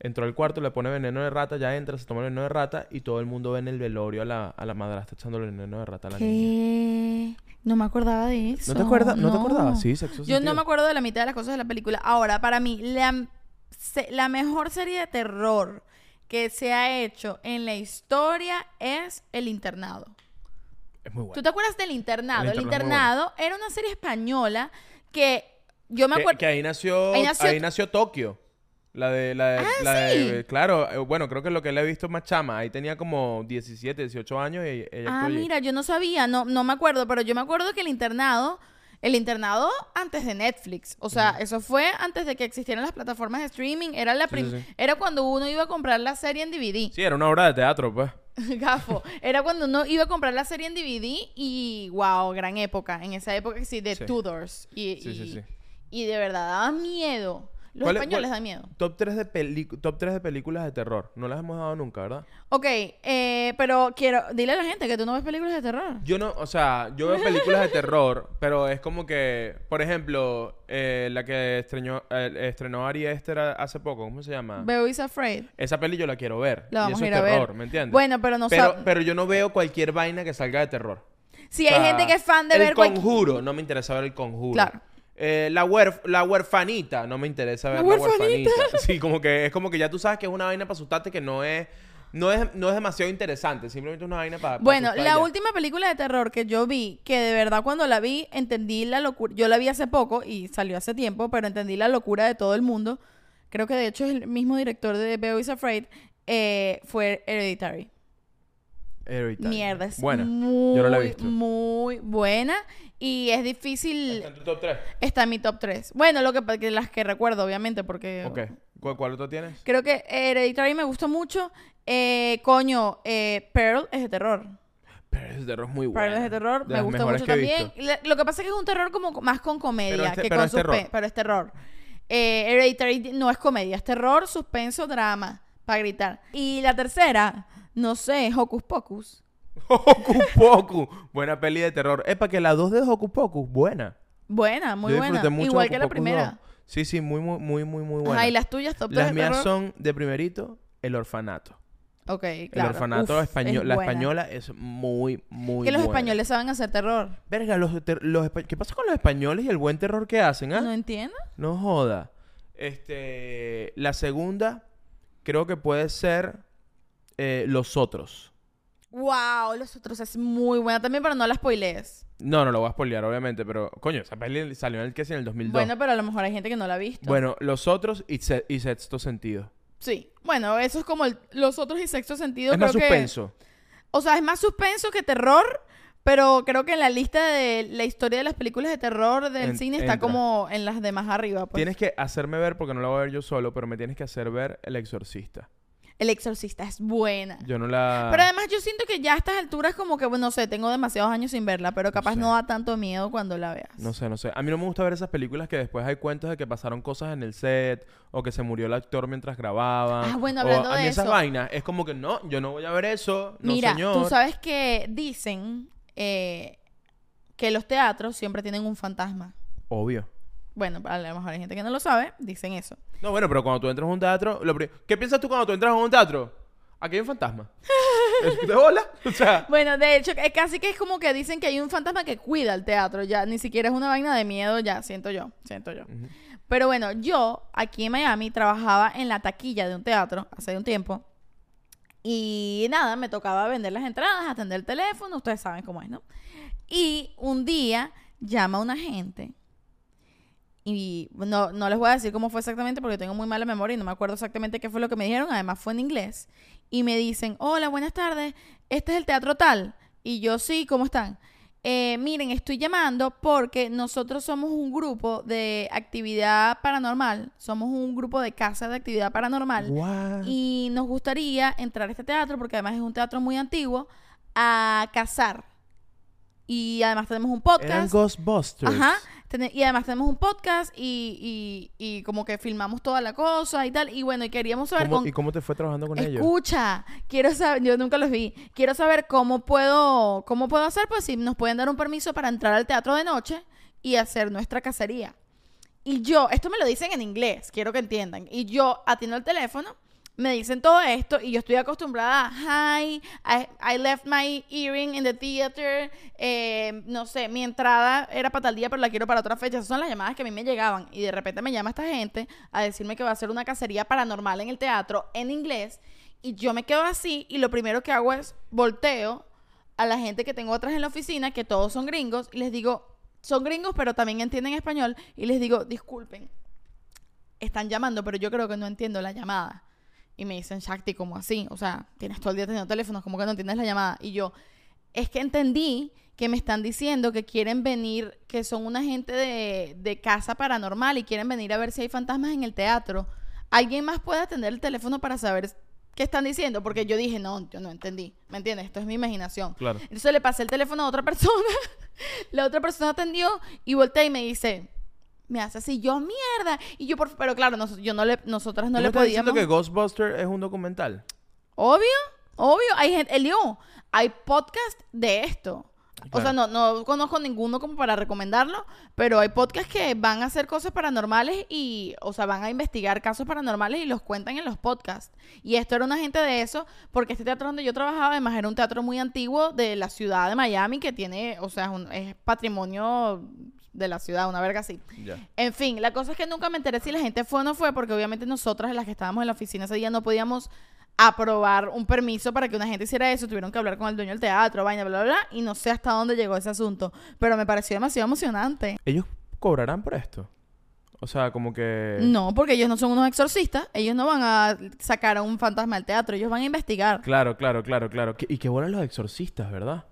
Entró al cuarto, le pone veneno de rata, ya entra, se toma el veneno de rata y todo el mundo ve en el velorio a la, a la madrastra echándole veneno de rata a la niña. No me acordaba de eso. ¿No te acuerdas? ¿No, te acordabas? Sí, sexo Yo no me acuerdo de la mitad de las cosas de la película. Ahora, para mí, la, se- la mejor serie de terror que se ha hecho en la historia es El Internado. Es muy bueno. ¿Tú te acuerdas del Internado? El El Internado era una serie española que yo me Que, acuerdo... que ahí nació, Ahí ahí nació- nació... Tokio. La de, la de, Ah, la de- sí. claro, eh, bueno, creo que lo que le he visto es más chama. Ahí tenía como 17, 18 años y ella Ah, mira, yo no sabía, no, no me acuerdo, pero yo me acuerdo que el internado, el internado antes de Netflix, o sea, eso fue antes de que existieran las plataformas de streaming, era la Sí, prim- sí, sí. era cuando uno iba a comprar la serie en DVD. Sí, era una obra de teatro, pues. Gafo, era cuando uno iba a comprar la serie en DVD y wow, gran época, en esa época sí de. Tudors y, Sí, sí, y- sí. y de verdad daba miedo. Los ¿Cuál es- españoles cuál- dan miedo. Top 3 de, peli- top 3 de películas de terror. No las hemos dado nunca, ¿verdad? Ok, eh, pero quiero, dile a la gente que tú no ves películas de terror. Yo no, o sea, yo veo películas de terror, pero es como que, por ejemplo, eh, la que estrenó, eh, estrenó Ari Aster a- hace poco, ¿cómo se llama? Beau is Afraid. Esa peli yo la quiero ver. La y vamos eso a ir es a terror. ¿me entiendes? Bueno, pero no pero, sab- pero yo no veo cualquier vaina que salga de terror. Si O hay sea, gente que es fan de el ver cual- conjuro, no me interesa ver el conjuro. Claro. Eh, la, huerf- la huerfanita, no me interesa ver La la, huerfanita. huerfanita. Sí, como que es como que ya tú sabes que es una vaina para asustarte que no es, no es, no es demasiado interesante, simplemente es una vaina para. Bueno, la última película de terror que yo vi, que de verdad cuando la vi entendí la locura, yo la vi hace poco y salió hace tiempo, pero entendí la locura de todo el mundo. Creo que de hecho es el mismo director de Beau is Afraid, eh, fue Hereditary. Mierda, es Bueno, muy, yo no la he visto. muy buena y es difícil. ¿Está en tu top 3? Está en mi top 3. Bueno, lo que, que las que recuerdo, obviamente, porque Ok. ¿Cuál, cuál otro tienes? creo que Hereditary me gustó mucho. Eh, coño, eh, Pearl es de terror. Pero ese terror es muy bueno. Pearl es de terror, me gusta mucho también. La- Lo que pasa es que es un terror como más con comedia Pero es te- que pero con es terror. suspenso. Pero es terror. Eh, Hereditary no es comedia, es terror, suspenso, drama, para gritar. Y la tercera, no sé, Hocus Pocus. Hocus Pocus. Buena peli de terror. Es para que la 2 de Hocus Pocus, buena. Buena, muy Yo buena. mucho Igual que la primera. 2. Sí, sí, muy, muy, muy, muy, muy buena. Ajá, y las tuyas, top 3 Las mías terror. son de primerito, El Orfanato. Ok, El claro. Orfanato Uf, español, es la buena. española es muy, muy Que los buena. españoles saben hacer terror. Verga, los, ter- los ¿qué pasa con los españoles y el buen terror que hacen, ah? ¿No entiendes? No joda. Este, la segunda creo que puede ser eh, Los Otros. Wow, los otros es muy buena también, pero no la spoilees. No, no lo voy a spoilear, obviamente, pero coño, esa peli salió en el que sí, en el 2002. Bueno, pero a lo mejor hay gente que no la ha visto. Bueno, Los Otros y, Se- y Sexto Sentido. Sí. Bueno, eso es como el- los otros y sexto sentido. es más que- suspenso. O sea, es más suspenso que terror, pero creo que en la lista de la historia de las películas de terror del En- cine está entra. como en las de más arriba. Pues. Tienes que hacerme ver, porque no lo voy a ver yo solo, pero me tienes que hacer ver El Exorcista. El Exorcista es buena. Yo no la... Pero además yo siento que ya a estas alturas como que, bueno, no sé, tengo demasiados años sin verla, pero capaz sé. no da tanto miedo cuando la veas. No sé, no sé. A mí no me gusta ver esas películas que después hay cuentos de que pasaron cosas en el set o que se murió el actor mientras grababan. Ah, bueno, o hablando a mí de esas eso. vainas es como que no, yo no voy a ver eso. No, Mira, señor. tú sabes que dicen eh, que los teatros siempre tienen un fantasma. Obvio. Bueno, a lo mejor hay gente que no lo sabe, dicen eso. No, bueno, pero cuando tú entras a un teatro, lo pri- ¿qué piensas tú cuando tú entras a un teatro? Aquí hay un fantasma. ¿Es de bola? O sea, Bueno, de hecho, es casi que es como que dicen que hay un fantasma que cuida el teatro, ya ni siquiera es una vaina de miedo, ya siento yo, siento yo. Pero bueno, yo aquí en Miami trabajaba en la taquilla de un teatro hace un tiempo. Y nada, me tocaba vender las entradas, atender el teléfono, ustedes saben cómo es, ¿no? Y un día llama una gente y no, no les voy a decir cómo fue exactamente porque tengo muy mala memoria y no me acuerdo exactamente qué fue lo que me dijeron. Además fue en inglés. Y me dicen, hola, buenas tardes. Este es el teatro tal. Y yo, sí, ¿cómo están? "Eh, miren, estoy llamando porque nosotros somos un grupo de actividad paranormal. Somos un grupo de casa de actividad paranormal. what? Y nos gustaría entrar a este teatro, porque además es un teatro muy antiguo, a cazar. Y además tenemos un Eran podcast. Ghostbusters. Ajá. Y además tenemos un podcast y, y, y como que filmamos toda la cosa y tal. Y bueno, y queríamos saber ¿Cómo- con- ¿Y cómo te fue trabajando con ellos? Escucha, quiero saber, yo nunca los vi. Quiero saber cómo puedo, cómo puedo hacer, pues si nos pueden dar un permiso para entrar al teatro de noche y hacer nuestra cacería. Y yo, esto me lo dicen en inglés, quiero que entiendan. Y yo atiendo el teléfono, me dicen todo esto y yo estoy acostumbrada hi, I, I left my earring in the theater, eh, no sé, mi entrada era para tal día, pero la quiero para otra fecha. Esas son las llamadas que a mí me llegaban. Y de repente me llama esta gente a decirme que va a hacer una cacería paranormal en el teatro en inglés. Y yo me quedo así y lo primero que hago es volteo a la gente que tengo atrás en la oficina, que todos son gringos, y les digo, son gringos, pero también entienden español, y les digo, disculpen, están llamando, pero yo creo que no entiendo la llamada. Y me dicen, Shakti, ¿cómo así? O sea, tienes todo el día teniendo teléfonos, ¿cómo que no entiendes la llamada? Y yo, es que entendí que me están diciendo que quieren venir, que son una gente de, de casa paranormal y quieren venir a ver si hay fantasmas en el teatro. ¿Alguien más puede atender el teléfono para saber qué están diciendo? Porque yo dije, no, yo no entendí. ¿Me entiendes? Esto es mi imaginación. Claro. Entonces le pasé el teléfono a otra persona. la otra persona atendió y volteé y me dice, me hace así, yo mierda. Y yo, por, pero claro, nos- yo no le, nosotras no ¿Tú me le estás diciendo podíamos. que Ghostbusters es un documental? Obvio, obvio. Hay gente, Elio, hay podcast de esto. O sea, no, no conozco ninguno como para recomendarlo, pero hay podcasts que van a hacer cosas paranormales y, o sea, van a investigar casos paranormales y los cuentan en los podcasts. Y esto era una gente de eso, porque este teatro donde yo trabajaba, además, era un teatro muy antiguo de la ciudad de Miami que tiene, o sea, es, un- es patrimonio de la ciudad, una verga así. En fin, la cosa es que nunca me enteré si la gente fue o no fue, porque obviamente nosotras, las que estábamos en la oficina ese día, no podíamos aprobar un permiso para que una gente hiciera eso. Tuvieron que hablar con el dueño del teatro, vaina, bla, bla, bla. Y no sé hasta dónde llegó ese asunto. Pero me pareció demasiado emocionante. ¿Ellos cobrarán por esto? O sea, como que... No, porque ellos no son unos exorcistas. Ellos no van a sacar a un fantasma del teatro. Ellos van a investigar. Claro, claro, claro, claro. Y qué bueno los exorcistas, ¿verdad?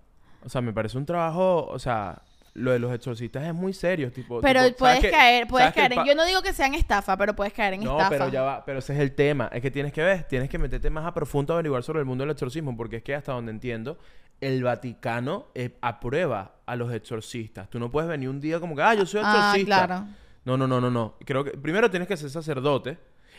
O sea, me parece un trabajo, o sea, lo de los exorcistas es muy serio, tipo... Pero tipo, puedes ¿sabes que- caer, puedes caer en... Yo no digo que sean estafa, pero puedes caer en No, estafa. pero ya va, pero ese es el tema, es que tienes que ver, tienes que meterte más a profundo a averiguar sobre el mundo del exorcismo, porque es que hasta donde entiendo, el Vaticano eh, aprueba a los exorcistas. Tú no puedes venir un día como que, ah, yo soy Ah, exorcista. claro. No, no, no, no, no. Creo que primero tienes que ser sacerdote.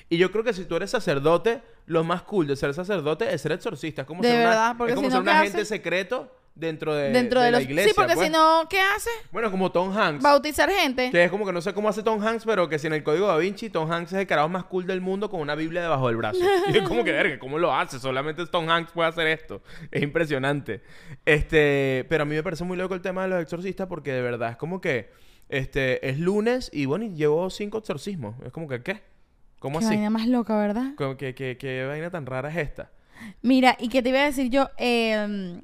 Y yo creo que si tú eres sacerdote, lo más cool de ser sacerdote es ser exorcista. Es como De ser, una- verdad, es como si ser no, un ¿qué agente hace? secreto dentro de, Dentro de de la los... iglesia. sí, porque pues. si no, ¿qué hace? Bueno, como Tom Hanks. Bautizar gente. Que es como que no sé cómo hace Tom Hanks, pero que si en el código da Vinci, Tom Hanks es el carajo más cool del mundo con una Biblia debajo del brazo. Y es como que, verga, ¿cómo lo hace? Solamente Tom Hanks puede hacer esto. Es impresionante. Este, pero a mí me parece muy loco el tema de los exorcistas porque de verdad es como que este es lunes y bueno, y llevo cinco exorcismos. Es como que, ¿qué? ¿Cómo Qué así? vaina más loca, ¿verdad? Que, que- qué vaina tan rara es esta? Mira, ¿y qué te iba a decir yo? Eh,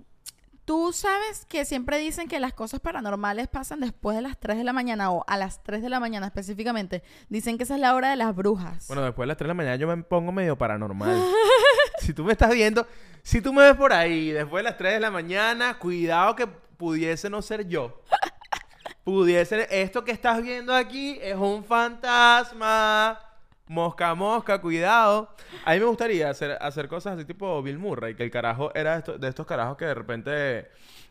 Tú sabes que siempre dicen que las cosas paranormales pasan después de las 3 de la mañana o a las 3 de la mañana específicamente. Dicen que esa es la hora de las brujas. Bueno, después de las 3 de la mañana yo me pongo medio paranormal. si tú me estás viendo, si tú me ves por ahí después de las 3 de la mañana, cuidado que pudiese no ser yo. Pudiese, esto que estás viendo aquí es un fantasma. Mosca, mosca, cuidado. A mí me gustaría hacer, hacer cosas así tipo Bill Murray, que el carajo era de estos, de estos carajos que de repente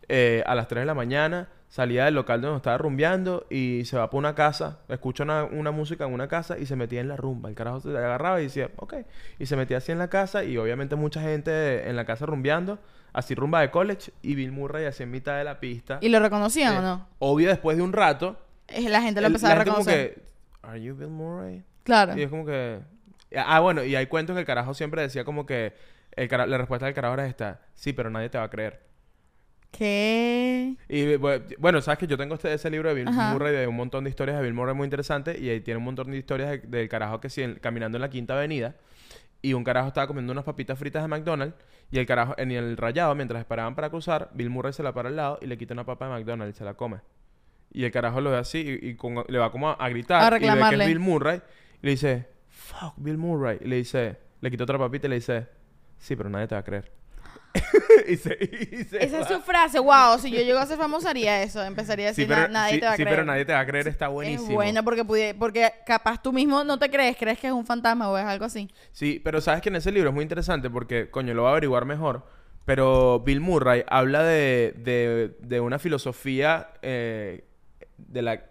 eh, a las 3 de la mañana salía del local donde estaba rumbeando y se va por una casa, escucha una, una música en una casa y se metía en la rumba. El carajo se agarraba y decía, ok. Y se metía así en la casa y obviamente mucha gente en la casa rumbeando, así rumba de college y Bill Murray así en mitad de la pista. ¿Y lo reconocían Eh, o no? Obvio, después de un rato, Eh, La gente lo empezaba a como reconocer. que, ¿Are you Bill Murray? Claro. Y es como que... Ah, bueno, y hay cuentos que el carajo siempre decía como que... El cara- La respuesta del carajo era esta. Sí, pero nadie te va a creer. ¿Qué? Y bu- bueno, sabes que yo tengo este, ese libro de Bill Ajá. Murray, de un montón de historias de Bill Murray muy interesantes. Y ahí tiene un montón de historias de- del carajo que en- caminando en la quinta avenida. Y un carajo estaba comiendo unas papitas fritas de McDonald's. Y el carajo, en el rayado, mientras esperaban para cruzar, Bill Murray se la para al lado y le quita una papa de McDonald's y se la come. Y el carajo lo ve así y, y con- le va como a, a gritar. A y ve que es Bill Murray. Y le dice, fuck, Bill Murray. Y le dice, le quita otra papita y le dice, sí, pero nadie te va a creer. y se, y se Esa va. es su frase. Wow, si yo llego a ser famosa haría eso. Empezaría a Sí, decir, pero, "Na- nadie sí, te va a sí, creer. pero nadie te va a creer, está buenísimo. Es bueno porque, pudi- porque capaz tú mismo no te crees, crees que es un fantasma o es algo así. Sí, pero sabes que en ese libro es muy interesante porque, coño, lo voy a averiguar mejor. Pero Bill Murray habla de, de, de una filosofía eh, de la,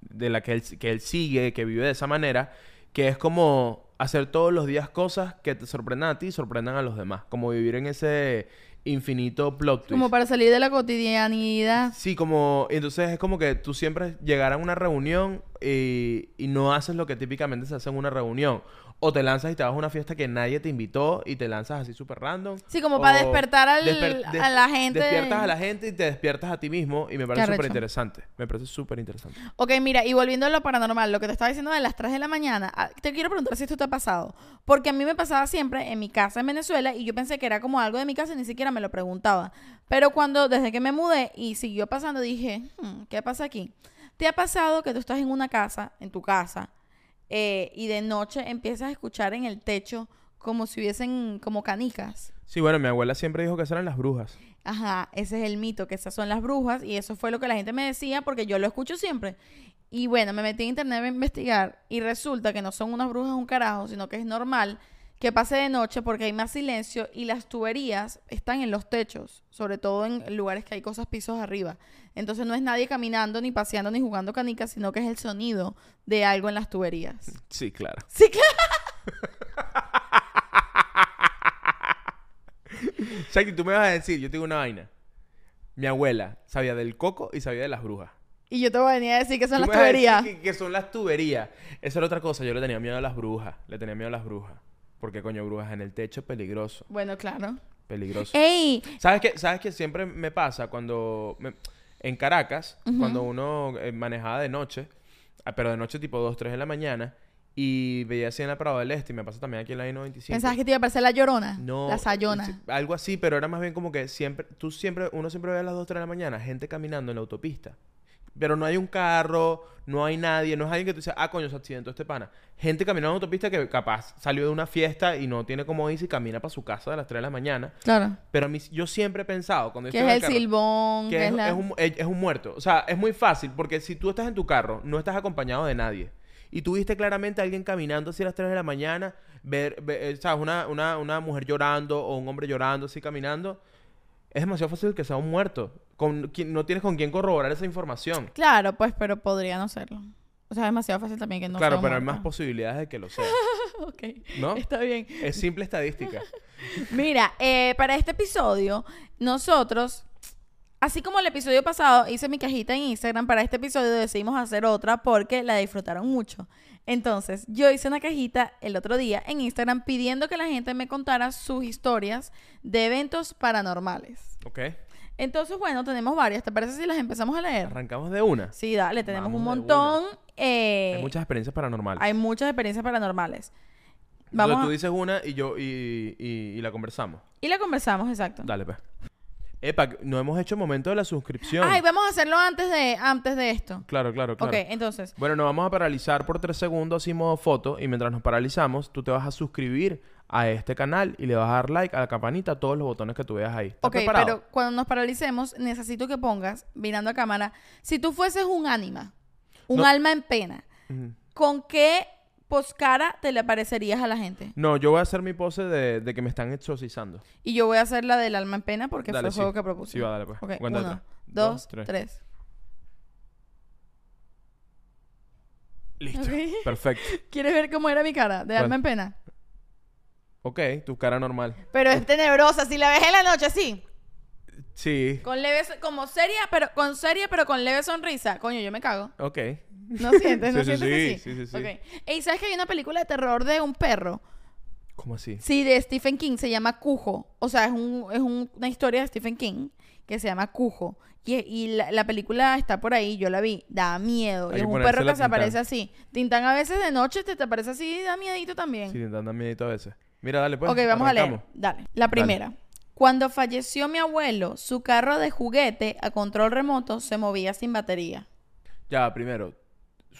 de la que, él, que él sigue, que vive de esa manera, que es como hacer todos los días cosas que te sorprendan a ti y sorprendan a los demás. Como vivir en ese infinito plot twist. Como para salir de la cotidianidad. Sí, como... Entonces es como que tú siempre llegar a una reunión y, y no haces lo que típicamente se hace en una reunión. O te lanzas y te vas a una fiesta que nadie te invitó y te lanzas así súper random. Sí, como para despertar al- desper- a la gente. Despiertas a la gente y te despiertas a ti mismo y me parece súper interesante. Me parece súper interesante. Ok, mira, y volviendo a lo paranormal, lo que te estaba diciendo de las 3 de la mañana, ah, te quiero preguntar si esto te ha pasado. Porque a mí me pasaba siempre en mi casa en Venezuela y yo pensé que era como algo de mi casa y ni siquiera me lo preguntaba. Pero cuando, desde que me mudé y siguió pasando, dije, "Hmm, ¿qué pasa aquí? ¿Te ha pasado que tú estás en una casa, en tu casa, eh, y de noche empiezas a escuchar en el techo como si hubiesen como canicas? Sí, bueno, mi abuela siempre dijo que esas eran las brujas. Ajá, ese es el mito, que esas son las brujas y eso fue lo que la gente me decía porque yo lo escucho siempre. Y bueno, me metí en internet a investigar y resulta que no son unas brujas un carajo, sino que es normal que pase de noche porque hay más silencio y las tuberías están en los techos, sobre todo en lugares que hay cosas pisos arriba. Entonces no es nadie caminando, ni paseando, ni jugando canicas, sino que es el sonido de algo en las tuberías. Sí, claro. Sí, claro. Shakti, tú me vas a decir, yo te digo una vaina. Mi abuela sabía del coco y sabía de las brujas. Y yo te voy a venir a decir que son Tú las me vas a decir tuberías. Que, que son las tuberías. Eso era otra cosa. Yo le tenía miedo a las brujas. Le tenía miedo a las brujas. Porque, coño, brujas en el techo, peligroso. Bueno, claro. Peligroso. ¡Ey! ¿Sabes qué? ¿Sabes qué? Siempre me pasa cuando... me- En Caracas, cuando uno eh, manejaba de noche, ah, pero de noche tipo 2, 3 de la mañana, y veía así en la Prado del Este, y me pasa también aquí en la I-95. ¿Pensabas que te iba a parecer la llorona? No. La sayona. Algo así, pero era más bien como que siempre, tú siempre, uno siempre ve a las 2, 3 de la mañana gente caminando en la autopista. Pero no hay un carro, no hay nadie, no es alguien que tú dices, ah, coño, se accidentó este pana. Gente caminando en autopista que capaz salió de una fiesta y no tiene como irse y camina para su casa a las 3 de la mañana. Claro. Pero a mí, yo siempre he pensado, cuando Que estoy es en el carro, silbón, que es, la... es un, es- es un muerto. O sea, es muy fácil porque si tú estás en tu carro, no estás acompañado de nadie. Y tú viste claramente a alguien caminando así a las 3 de la mañana, ver, ver, eh, ¿sabes? Una, una, una mujer llorando o un hombre llorando así caminando. Es demasiado fácil que sea un muerto. Con, no tienes con quién corroborar esa información. Claro, pues, pero podría no serlo. O sea, es demasiado fácil también que no claro, sea pero hay más posibilidades de que lo sea. Ok, ¿No? está bien. Es simple estadística. Mira, eh, para este episodio, nosotros, así como el episodio pasado, hice mi cajita en Instagram, para este episodio decidimos hacer otra porque la disfrutaron mucho. Entonces, yo hice una cajita el otro día en Instagram pidiendo que la gente me contara sus historias de eventos paranormales. ¿Ok? Entonces, bueno, tenemos varias. ¿Te parece si las empezamos a leer? Arrancamos de una. Sí, dale, tenemos Vamos un montón. eh, Hay muchas experiencias paranormales. hay muchas experiencias paranormales. Entonces Vamos tú dices una y yo y, y- y la conversamos. y la conversamos, exacto. Dale, pues. Epa, no hemos hecho el momento de la suscripción. Ay, vamos a hacerlo antes de, antes de esto. Claro, claro, claro. Ok, entonces, Bueno, nos vamos a paralizar por tres segundos así modo foto y mientras nos paralizamos, tú te vas a suscribir a este canal y le vas a dar like a la campanita, a todos los botones que tú veas ahí. ¿Estás ok, preparado? pero cuando nos paralicemos, necesito que pongas, mirando a cámara, si tú fueses un ánima, un No. alma en pena. ¿con qué poscara te le aparecerías a la gente? No, yo voy a hacer mi pose de, de que me están exorcizando. Y yo voy a hacer la del alma en pena porque Dale, fue el sí. juego que propuse. Sí, va, dale, pues. Ok, Cuenta uno, atrás. dos, Dos, tres. tres. Listo. Ok. Perfecto. ¿Quieres ver cómo era mi cara de alma en pena? Ok, tu cara normal. Pero es tenebrosa. Si la ves en la noche así, Sí. con leve, como seria, pero con seria, pero con leve sonrisa. Coño, yo me cago. Ok. ¿No sientes? ¿No Sí, sientes que sí, sí? sí, sí, sí. Ok. Ey, ¿sabes que hay una película de terror de un perro? ¿Cómo así? Sí, de Stephen King. Se llama Cujo. O sea, es, un, es un- una historia de Stephen King que se llama Cujo. Y, y la, la película está por ahí. Yo la vi. Da miedo. Hay Y es un perro que se aparece Tintán. así. Tintán a veces de noche te, te aparece así y da miedito también. Sí, intentando miedito a veces. Mira, dale pues. ok, vamos a leer. Dale. La primera. Cuando falleció mi abuelo, su carro de juguete a control remoto se movía sin batería. Ya, primero.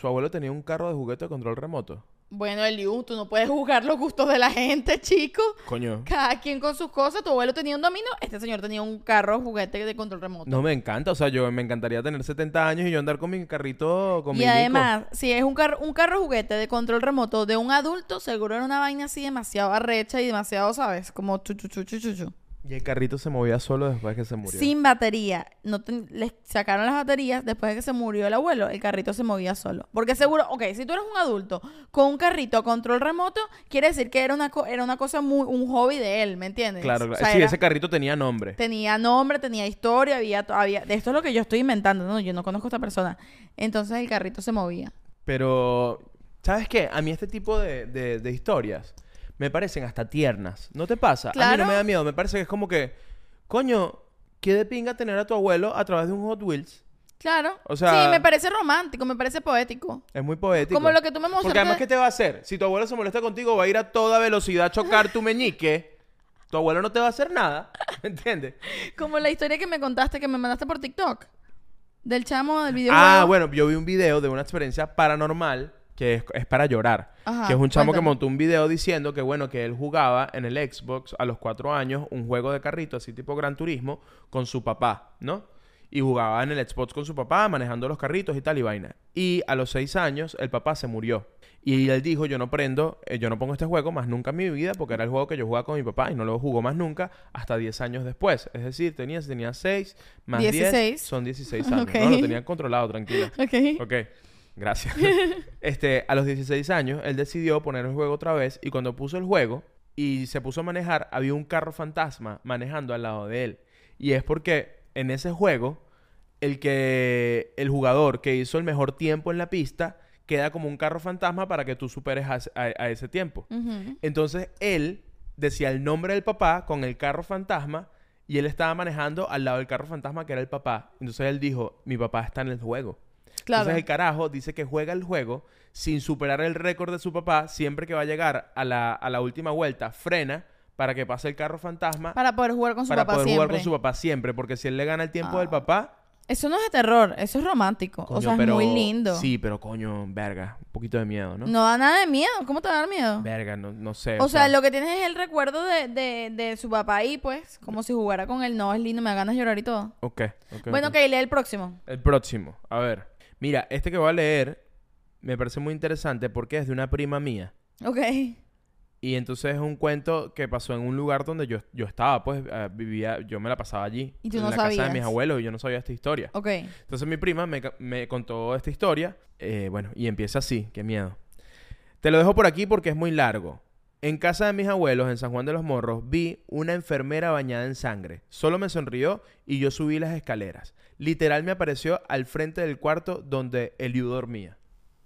Su abuelo tenía un carro de juguete de control remoto. Bueno, Eliu, tú no puedes juzgar los gustos de la gente, chico. Coño. Cada quien con sus cosas. Tu abuelo tenía un dominio, este señor tenía un carro juguete de control remoto. No me encanta. O sea, yo me encantaría tener 70 años y yo andar con mi carrito con mi y además, si es un carro, un carro juguete de control remoto de un adulto, seguro era una vaina así demasiado arrecha y demasiado, ¿sabes? Como chu, chu, chu, chu, chu, chu. Y el carrito se movía solo después que se murió. Sin batería. No les sacaron las baterías después de que se murió el abuelo. El carrito se movía solo. Porque seguro, ok, si tú eres un adulto con un carrito a control remoto, quiere decir que era una, co- era una cosa muy, un hobby de él, ¿me entiendes? Claro, O claro. sea, sí, era- ese carrito tenía nombre. Tenía nombre, tenía historia, había, había... de Esto es lo que yo estoy inventando, ¿no? Yo no conozco a esta persona. Entonces el carrito se movía. Pero, ¿sabes qué? A mí este tipo de, de- de historias me parecen hasta tiernas. ¿No te pasa? A mí no me da miedo. Me parece que es como que, coño, qué de pinga tener a tu abuelo a través de un Hot Wheels. Claro. O sea- Sí, me parece romántico, me parece poético. Es muy poético. Como lo que tú me mostraste. Porque además, ¿qué te va a hacer? Si tu abuelo se molesta contigo, va a ir a toda velocidad a chocar tu meñique. Tu abuelo no te va a hacer nada. ¿Me entiendes? Como la historia que me contaste, que me mandaste por TikTok. Del chamo del videojuego. Ah, bueno, yo vi un video de una experiencia paranormal que es, es para llorar. Ajá, que es un chamo que cuéntame. montó un video diciendo que, bueno, que él jugaba en el Xbox a los cuatro años un juego de carrito así tipo Gran Turismo con su papá, ¿no? Y jugaba en el Xbox con su papá, manejando los carritos y tal y vaina. Y a los seis años el papá se murió. Y él dijo, yo no prendo, eh, yo no pongo este juego más nunca en mi vida porque era el juego que yo jugaba con mi papá y no lo jugó más nunca hasta 10 años después. Es decir, tenía, tenía 6 más 10 16. son 16 años. Ok. No, lo tenía controlado, tranquila. Ok. Ok, gracias. este, a los 16 años, él decidió poner el juego otra vez y cuando puso el juego y se puso a manejar, había un carro fantasma manejando al lado de él. Y es porque en ese juego, el que el jugador que hizo el mejor tiempo en la pista queda como un carro fantasma para que tú superes a, ese- a- a ese tiempo. Entonces él decía el nombre del papá con el carro fantasma y él estaba manejando al lado del carro fantasma que era el papá. Entonces él dijo, mi papá está en el juego. Claro. Entonces el carajo dice que juega el juego sin superar el récord de su papá. Siempre que va a llegar a la, a la última vuelta, frena para que pase el carro fantasma Para poder jugar con su para papá poder siempre. jugar con su papá siempre. Porque si él le gana el tiempo Ah. del papá... Eso no es de terror, eso es romántico. o sea, es muy lindo. Sí, pero coño, verga. Un poquito de miedo, ¿no? ¿no? da nada de miedo. ¿Cómo te va a dar miedo? Verga, no, no sé. O sea, lo que tienes es el recuerdo de, de, de su papá ahí, pues, como si jugara con él. No, es lindo, me da ganas de llorar y todo. Ok, bueno, ok. ok, lee el próximo. El próximo. A ver. Mira, este que voy a leer me parece muy interesante porque es de una prima mía. Ok. Y entonces es un cuento que pasó en un lugar donde yo, yo estaba, pues eh, vivía, yo me la pasaba allí. Y tú en no la casa de mis abuelos y yo no sabía esta historia. Ok. Entonces mi prima me, me contó esta historia. eh, bueno, y empieza así, qué miedo. Te lo dejo por aquí porque es muy largo. En casa de mis abuelos, en San Juan de los Morros, vi una enfermera bañada en sangre. Solo me sonrió y yo subí las escaleras. Literal me apareció al frente del cuarto donde Eliu dormía.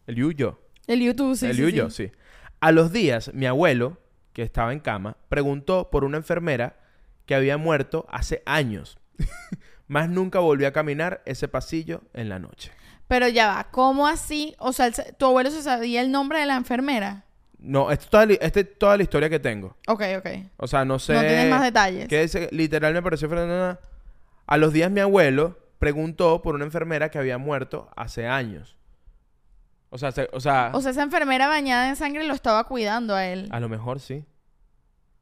Eliu yo. El YouTube, sí. Eliu sí, yo, sí. sí. A los días, mi abuelo, que estaba en cama, preguntó por una enfermera que había muerto hace años. Más nunca volvió a caminar ese pasillo en la noche. Pero ya va, ¿cómo así? O sea, tu abuelo se sabía el nombre de la enfermera. No, esto es toda, esta es toda la historia que tengo. Ok, ok. O sea, no sé. No tienes más detalles. Que literal me pareció A los días mi abuelo preguntó por una enfermera que había muerto hace años. O sea, se- o sea, O sea, esa enfermera bañada en sangre lo estaba cuidando a él. a lo mejor sí.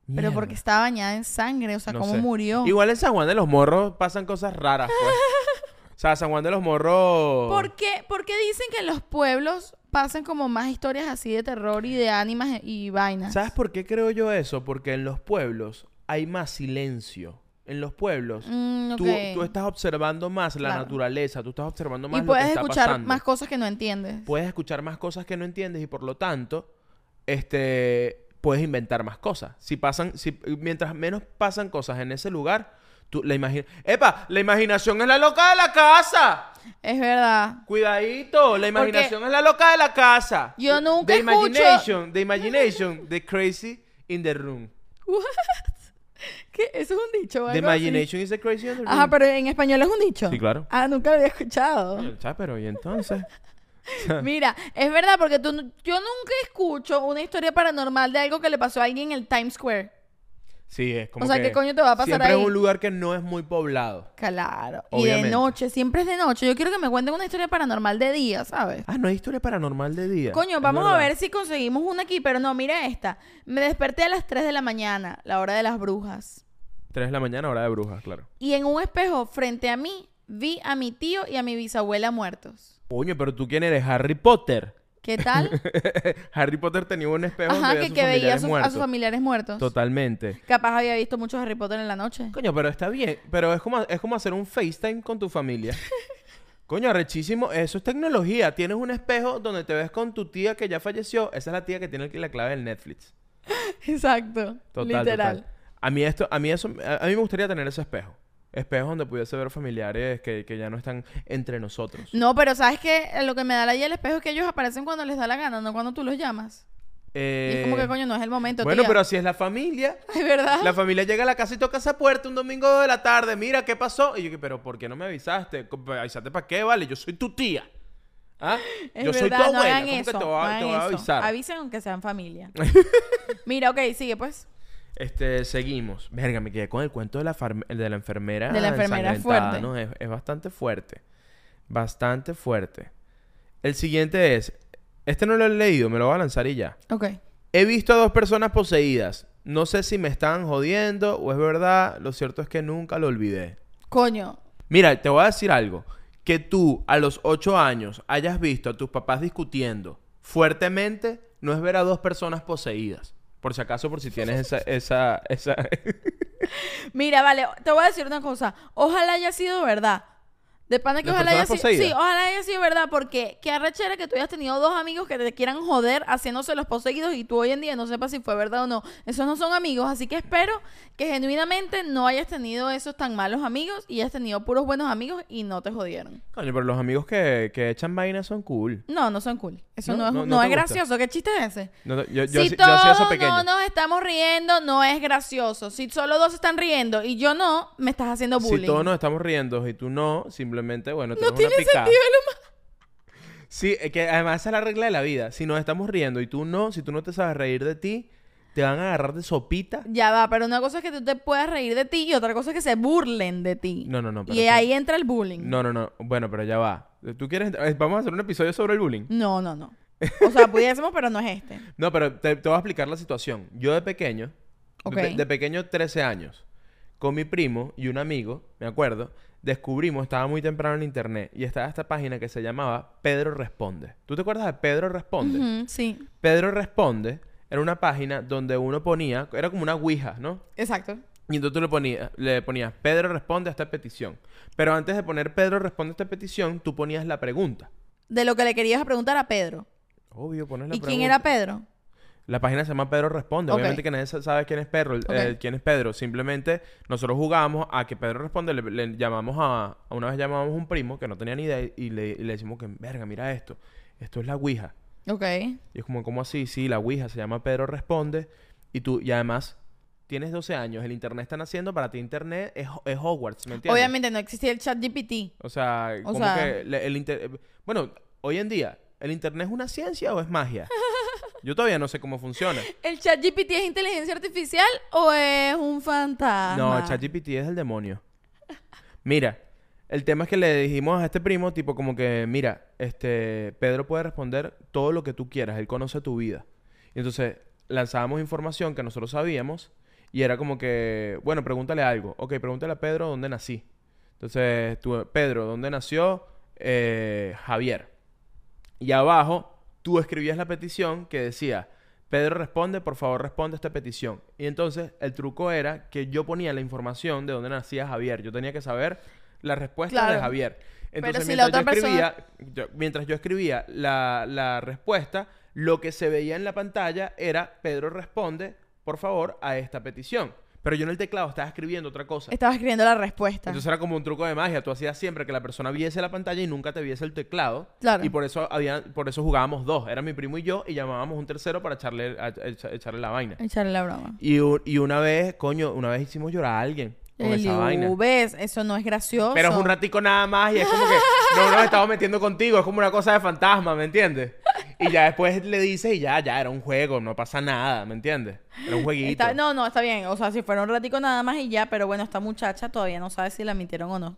Pero Mierda. porque estaba bañada en sangre, o sea, No ¿cómo sé. murió? Igual en San Juan de los Morros pasan cosas raras, pues. o sea, San Juan de los Morros. ¿Por qué, por qué dicen que en los pueblos pasen como más historias así de terror y de ánimas y vainas. ¿Sabes por qué creo yo eso? Porque en los pueblos hay más silencio. En los pueblos, Mm, tú, estás observando más la Claro. naturaleza, tú estás observando más y lo que puedes está escuchar pasando. más cosas que no entiendes. Puedes escuchar más cosas que no entiendes y por lo tanto, este, puedes inventar más cosas. Si pasan, si, mientras menos pasan cosas en ese lugar, tú la imaginas. ¡Epa! La imaginación es la loca de la casa. Es verdad. Cuidadito, la imaginación es la loca de la casa. Yo nunca the escucho- imagination, the imagination, the crazy in the room. ¿Qué? ¿Eso es un dicho The así? imagination is the crazy in the room. Ajá, pero en español es un dicho. Sí, claro. Ah, nunca lo había escuchado. Cha, pero y entonces. Mira, es verdad porque tú, yo nunca escucho una historia paranormal de algo que le pasó a alguien en el Times Square. Sí, es como O sea, que ¿qué coño te va a pasar siempre ahí? es un lugar que no es muy poblado. Claro. Y de noche, siempre es de noche. Yo quiero que me cuenten una historia paranormal de día, ¿sabes? Ah, no hay historia paranormal de día. Coño, vamos a ver si conseguimos una aquí, pero no, mira esta. Me desperté a las 3 de la mañana, la hora de las brujas. 3 de la mañana, hora de brujas, claro. Y en un espejo frente a mí vi a mi tío y a mi bisabuela muertos. Coño, pero tú quién eres, Harry Potter. ¿Qué tal? Harry Potter tenía un espejo Ajá, donde que, veía que veía a sus a familiares sus familiares muertos. Totalmente. Capaz había visto muchos Harry Potter en la noche. Coño, pero está bien. Pero es como, es como hacer un FaceTime con tu familia. Coño, arrechísimo. Eso es tecnología. Tienes un espejo donde te ves con tu tía que ya falleció. Esa es la tía que tiene la clave del Netflix. Exacto. Total, literal. total. A mí esto, a mí eso, a, a mí me gustaría tener ese espejo. Espejos donde pudiese ver familiares que, que ya no están entre nosotros. No, pero ¿sabes qué? Lo que me da la idea del espejo es que ellos aparecen cuando les da la gana, no cuando tú los llamas. Y es como Eh, que coño, no es el momento, bueno, tía. pero así es la familia. ¿Es verdad? La familia llega a la casa y toca esa puerta un domingo de la tarde. Mira, ¿qué pasó? Y yo, pero ¿por qué no me avisaste? Co- ¿Avisaste para qué? Vale, yo soy tu tía. ¿Ah? Es yo soy tu no abuela. hagan ¿Cómo eso, que te voy no te voy a avisar? Avisen aunque sean familia. Mira, ok, sigue pues. Este, seguimos. Verga, me quedé con el cuento de la, de la enfermera. De la enfermera fuerte. ¿no? Es, es bastante fuerte. Bastante fuerte. El siguiente es. Este no lo he leído, me lo voy a lanzar y ya. Ok. He visto a dos personas poseídas. No sé si me están jodiendo o es verdad. Lo cierto es que nunca lo olvidé. Coño. Mira, te voy a decir algo. Que tú a los ocho años hayas visto a tus papás discutiendo fuertemente no es ver a dos personas poseídas. Por si acaso, por si tienes esa... esa, esa... Mira, vale, te voy a decir una cosa. Ojalá haya sido verdad. De pana que ¿Las ojalá haya sido. Sí, ojalá haya sido verdad, porque qué arrechera que tú hayas tenido dos amigos que te quieran joder haciéndose los poseídos y tú hoy en día no sepas si fue verdad o no. Esos no son amigos, así que espero que genuinamente no hayas tenido esos tan malos amigos y hayas tenido puros buenos amigos y no te jodieron. Coño, pero los amigos que, que echan vainas son cool. No, no son cool. Eso ¿No? no, es, gracioso. ¿Qué chiste es ese? Yo, yo, si yo todos no nos estamos riendo, no es gracioso. Si solo dos están riendo y yo no, me estás haciendo bullying. Si todos nos estamos riendo y tú no, simplemente, bueno, tú no eres una tiene picada. sentido el humor. Sí, es que además esa es la regla de la vida. Si nos estamos riendo y tú no, si tú no te sabes reír de ti, te van a agarrar de sopita. Ya va, pero una cosa es que tú te puedas reír de ti y otra cosa es que se burlen de ti. No, no, no. pero y eso- ahí entra el bullying. No, no, no. Bueno, pero ya va. ¿Tú quieres...? eh, Vamos a hacer un episodio sobre el bullying. No, no, no. O sea, pudiésemos, pero no es este. No, pero te, te voy a explicar la situación. Yo de pequeño, de pequeño 13 años, con mi primo y un amigo, me acuerdo, descubrimos, estaba muy temprano en internet, y estaba esta página que se llamaba Pedro Responde. ¿Tú te acuerdas de Pedro Responde? Sí, Pedro Responde era una página donde uno ponía, era como una ouija, ¿no? exacto. Y entonces tú le ponías, le ponías Pedro responde a esta petición. Pero antes de poner Pedro responde a esta petición, tú ponías la pregunta. De lo que le querías preguntar a Pedro. Obvio, pones la ¿Y quién pregunta. era Pedro? La página se llama Pedro Responde. Obviamente que nadie sa- sabe quién es Pedro, el- quién es Pedro. Simplemente nosotros jugábamos a que Pedro Responde, le, le llamamos a, a una vez llamamos a un primo que no tenía ni idea y le, y le decimos que, verga, mira esto. Esto es la Ouija. Ok. Y es como, ¿cómo así? Sí, la Ouija se llama Pedro Responde. Y tú, y además, tienes 12 años, el internet está naciendo, para ti internet es, es Hogwarts, ¿me entiendes? Obviamente no existía el chat GPT. O sea, O como sea- que el inter- eh, Bueno, hoy en día, ¿el internet es una ciencia o es magia? Yo todavía no sé cómo funciona. ¿El chat GPT es inteligencia artificial o es un fantasma? No, ChatGPT es el demonio. Mira, el tema es que le dijimos a este primo, tipo como que, mira, este, Pedro puede responder todo lo que tú quieras, él conoce tu vida. Y entonces lanzábamos información que nosotros sabíamos y era como que, bueno, pregúntale algo. Ok, pregúntale a Pedro dónde nací. Entonces, tú, Pedro, ¿dónde nació? Eh, Javier. Y abajo tú escribías la petición que decía, Pedro responde, por favor responde a esta petición. Y entonces el truco era que yo ponía la información de dónde nacía Javier. Yo tenía que saber la respuesta de. Javier. Entonces, si mientras, yo escribía, yo- mientras yo escribía la, la respuesta, lo que se veía en la pantalla era Pedro responde, por favor, a esta petición. Pero yo en el teclado estaba escribiendo otra cosa. Estaba escribiendo la respuesta. Entonces era como un truco de magia. Tú hacías siempre que la persona viese la pantalla y nunca te viese el teclado. Claro. Y por eso había, por eso jugábamos dos. Era mi primo y yo y llamábamos un tercero para echarle, a- echarle la vaina. Echarle la broma. Y, y una vez, coño, una vez hicimos llorar a alguien con esa vaina. ves, eso no es gracioso. Pero es un ratico nada más y es como que no nos estamos metiendo contigo. Es como una cosa de fantasma, ¿me entiendes? Y ya después le dices y ya, ya, era un juego, no pasa nada, ¿me entiendes? Era un jueguito. Está- no, no, está bien. O sea, si fuera un ratico nada más y ya, pero bueno, esta muchacha todavía no sabe si la mintieron o no.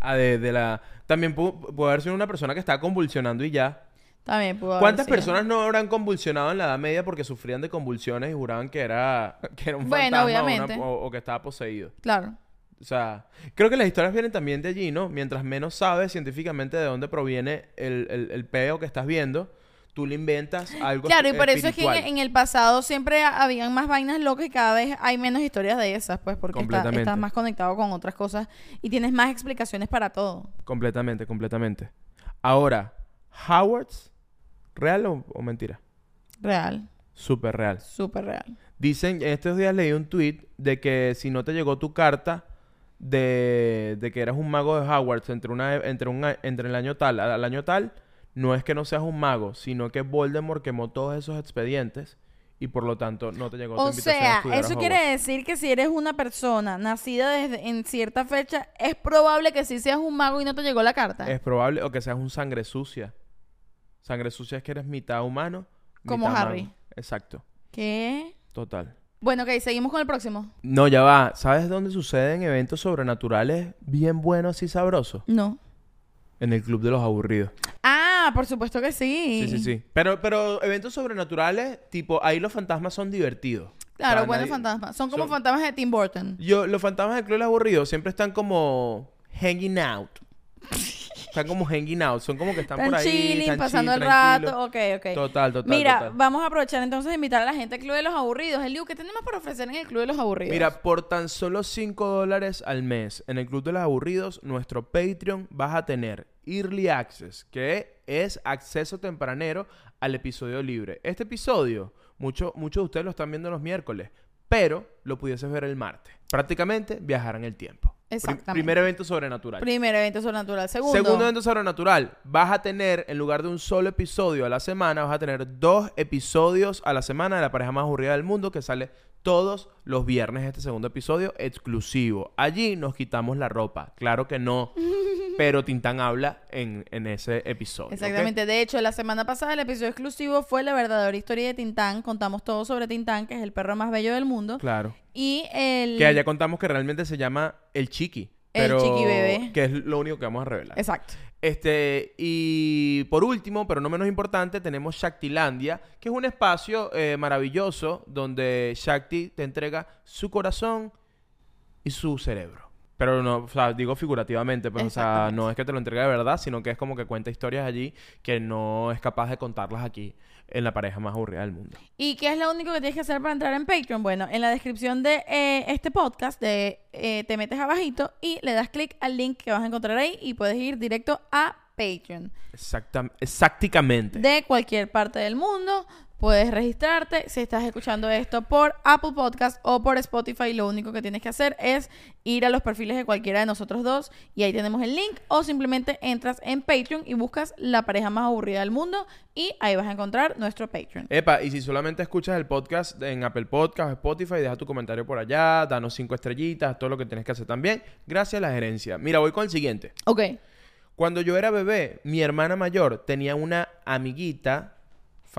Ah, de, de la... También pudo, pudo haber sido una persona que estaba convulsionando y ya. También pudo haber ¿Cuántas sido. personas no habrán convulsionado en la Edad Media porque sufrían de convulsiones y juraban que era, que era un Bueno, fantasma o obviamente. una- o, o que estaba poseído? Claro. O sea, creo que las historias vienen también de allí, ¿no? Mientras menos sabes científicamente de dónde proviene el, el, el peo que estás viendo, tú le inventas algo Claro, y esp- por eso es que en, el pasado siempre ha- habían más vainas locas y cada vez hay menos historias de esas, pues, porque está- estás más conectado con otras cosas y tienes más explicaciones para todo. Completamente, completamente. Ahora, ¿Howards? ¿Real o, o mentira? Real, Súper real. súper real. Dicen, en estos días leí un tweet de que si no te llegó tu carta de, de que eras un mago de Hogwarts entre, una, entre, un, entre el año tal al año tal, no es que no seas un mago, sino que Voldemort quemó todos esos expedientes y por lo tanto no te llegó tu O invitación a sea, a eso quiere decir que si eres una persona nacida desde en cierta fecha, es probable que sí seas un mago y no te llegó la carta. Es probable, o que seas un sangre sucia. Sangre sucia es que eres mitad humano. Como mitad Harry. mago. Exacto, ¿Qué? total. Bueno, ok, seguimos con el próximo. No, ya va. ¿Sabes dónde suceden eventos sobrenaturales bien buenos y sabrosos? No. En el Club de los Aburridos. Ah, por supuesto que sí. Sí, sí, sí. Pero, pero eventos sobrenaturales, tipo, ahí los fantasmas son divertidos. Claro, buenos nadie- fantasmas. Son como son- fantasmas de Tim Burton. Yo, los fantasmas del Club de los Aburridos siempre están como hanging out. Están como hanging out. Son como que están, Están por ahí. chilling, están pasando chill, el rato. Ok, ok. Total, total, Mira, total. vamos a aprovechar entonces de invitar a la gente al Club de los Aburridos. Eliu, ¿qué tenemos para ofrecer en el Club de los Aburridos? Mira, por tan solo 5 dólares al mes en el Club de los Aburridos, nuestro Patreon vas a tener Early Access, que es acceso tempranero al episodio libre. Este episodio, mucho- muchos de ustedes lo están viendo los miércoles, pero lo pudieses ver el martes. Prácticamente viajar en el tiempo. Exactamente. primer evento sobrenatural. Primer evento sobrenatural. Segundo. Segundo evento sobrenatural, vas a tener, en lugar de un solo episodio a la semana, vas a tener dos episodios a la semana de la pareja más aburrida del mundo que sale todos los viernes este segundo episodio exclusivo. Allí nos quitamos la ropa. Claro que no, pero Tintán habla en, en ese episodio. Exactamente. De hecho, la semana pasada el episodio exclusivo fue la verdadera historia de Tintán. Contamos todo sobre Tintán, que es el perro más bello del mundo. Claro. Y el... Que allá contamos que realmente se llama el chiqui. El pero chiqui bebé. Que es lo único que vamos a revelar. Exacto. Este, y por último, pero no menos importante, tenemos Shaktilandia, que es un espacio eh, maravilloso donde Shakti te entrega su corazón y su cerebro. Pero no, o sea, digo figurativamente, pues, o sea, no es que te lo entregue de verdad, sino que es como que cuenta historias allí que no es capaz de contarlas aquí en la pareja más aburrida del mundo. ¿Y qué es lo único que tienes que hacer para entrar en Patreon? Bueno, en la descripción de eh, este podcast de, eh, te metes abajito y le das clic al link que vas a encontrar ahí y puedes ir directo a Patreon. Exactam- exactamente. De cualquier parte del mundo puedes registrarte. Si estás escuchando esto por Apple Podcast o por Spotify, lo único que tienes que hacer es ir a los perfiles de cualquiera de nosotros dos y ahí tenemos el link o simplemente entras en Patreon y buscas la pareja más aburrida del mundo y ahí vas a encontrar nuestro Patreon. Epa, y si solamente escuchas el podcast en Apple Podcast o Spotify, deja tu comentario por allá, danos cinco estrellitas, todo lo que tienes que hacer también. Gracias a la gerencia. Mira, voy con el siguiente. Ok. Cuando yo era bebé, mi hermana mayor tenía una amiguita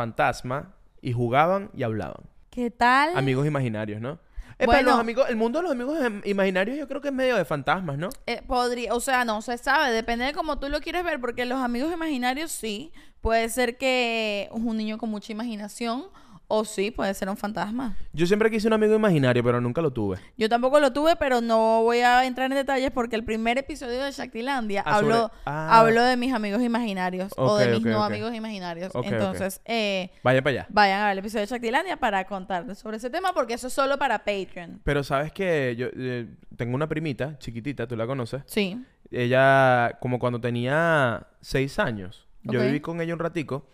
fantasma y jugaban y hablaban. ¿Qué tal? Amigos imaginarios, ¿no? Epa, Bueno. los amigos, el mundo de los amigos em- imaginarios yo creo que es medio de fantasmas, ¿no? Eh, podría, o sea, no se sabe, depende de cómo tú lo quieres ver, porque los amigos imaginarios sí, puede ser que es un niño con mucha imaginación O sí, puede ser un fantasma. Yo siempre quise un amigo imaginario, pero nunca lo tuve. Yo tampoco lo tuve, pero no voy a entrar en detalles porque el primer episodio de Shaktilandia Ah, sobre- habló, ah. habló de mis amigos imaginarios o de mis no amigos imaginarios. Entonces, eh, Vaya para allá. vayan a ver el episodio de Shaktilandia para contarles sobre ese tema porque eso es solo para Patreon. Pero sabes que yo eh, tengo una primita chiquitita, tú la conoces. Sí. Ella, como cuando tenía seis años, yo viví con ella un ratico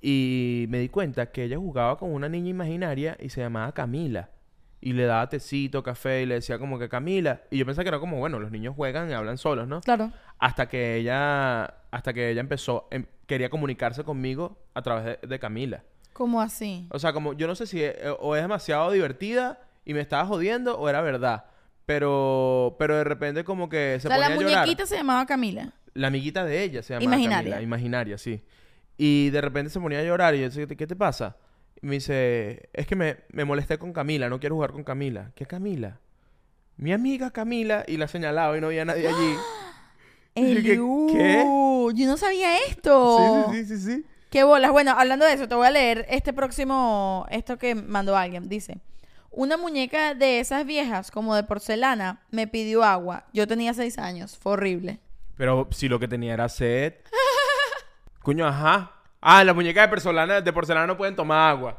y me di cuenta que ella jugaba con una niña imaginaria y se llamaba Camila. Y le daba tecito, café y le decía como que Camila. Y yo pensaba que era como, bueno, los niños juegan y hablan solos, ¿no? Claro. Hasta que ella, hasta que ella empezó, em- quería comunicarse conmigo a través de, de Camila. ¿Cómo así? O sea, como yo no sé si eh, o es demasiado divertida y me estaba jodiendo o era verdad. Pero, pero de repente como que se o sea, la a llorar. muñequita se llamaba Camila. La amiguita de ella se llama Imaginaria. Camila, imaginaria, sí. Y de repente se ponía a llorar y yo decía, ¿qué te pasa? Y me dice, es que me, me molesté con Camila, no quiero jugar con Camila. ¿Qué Camila? Mi amiga Camila y la señalaba y no había nadie allí. Y yo, ¿qué- Eliú, qué? Yo no sabía esto. Sí, sí, sí, sí, sí. Qué bolas. Bueno, hablando de eso, te voy a leer este próximo, esto que mandó alguien. Dice, una muñeca de esas viejas, como de porcelana, me pidió agua. Yo tenía seis años. Fue horrible. Pero si lo que tenía era sed. Coño, ajá. Ah, las muñecas de porcelana, de porcelana no pueden tomar agua.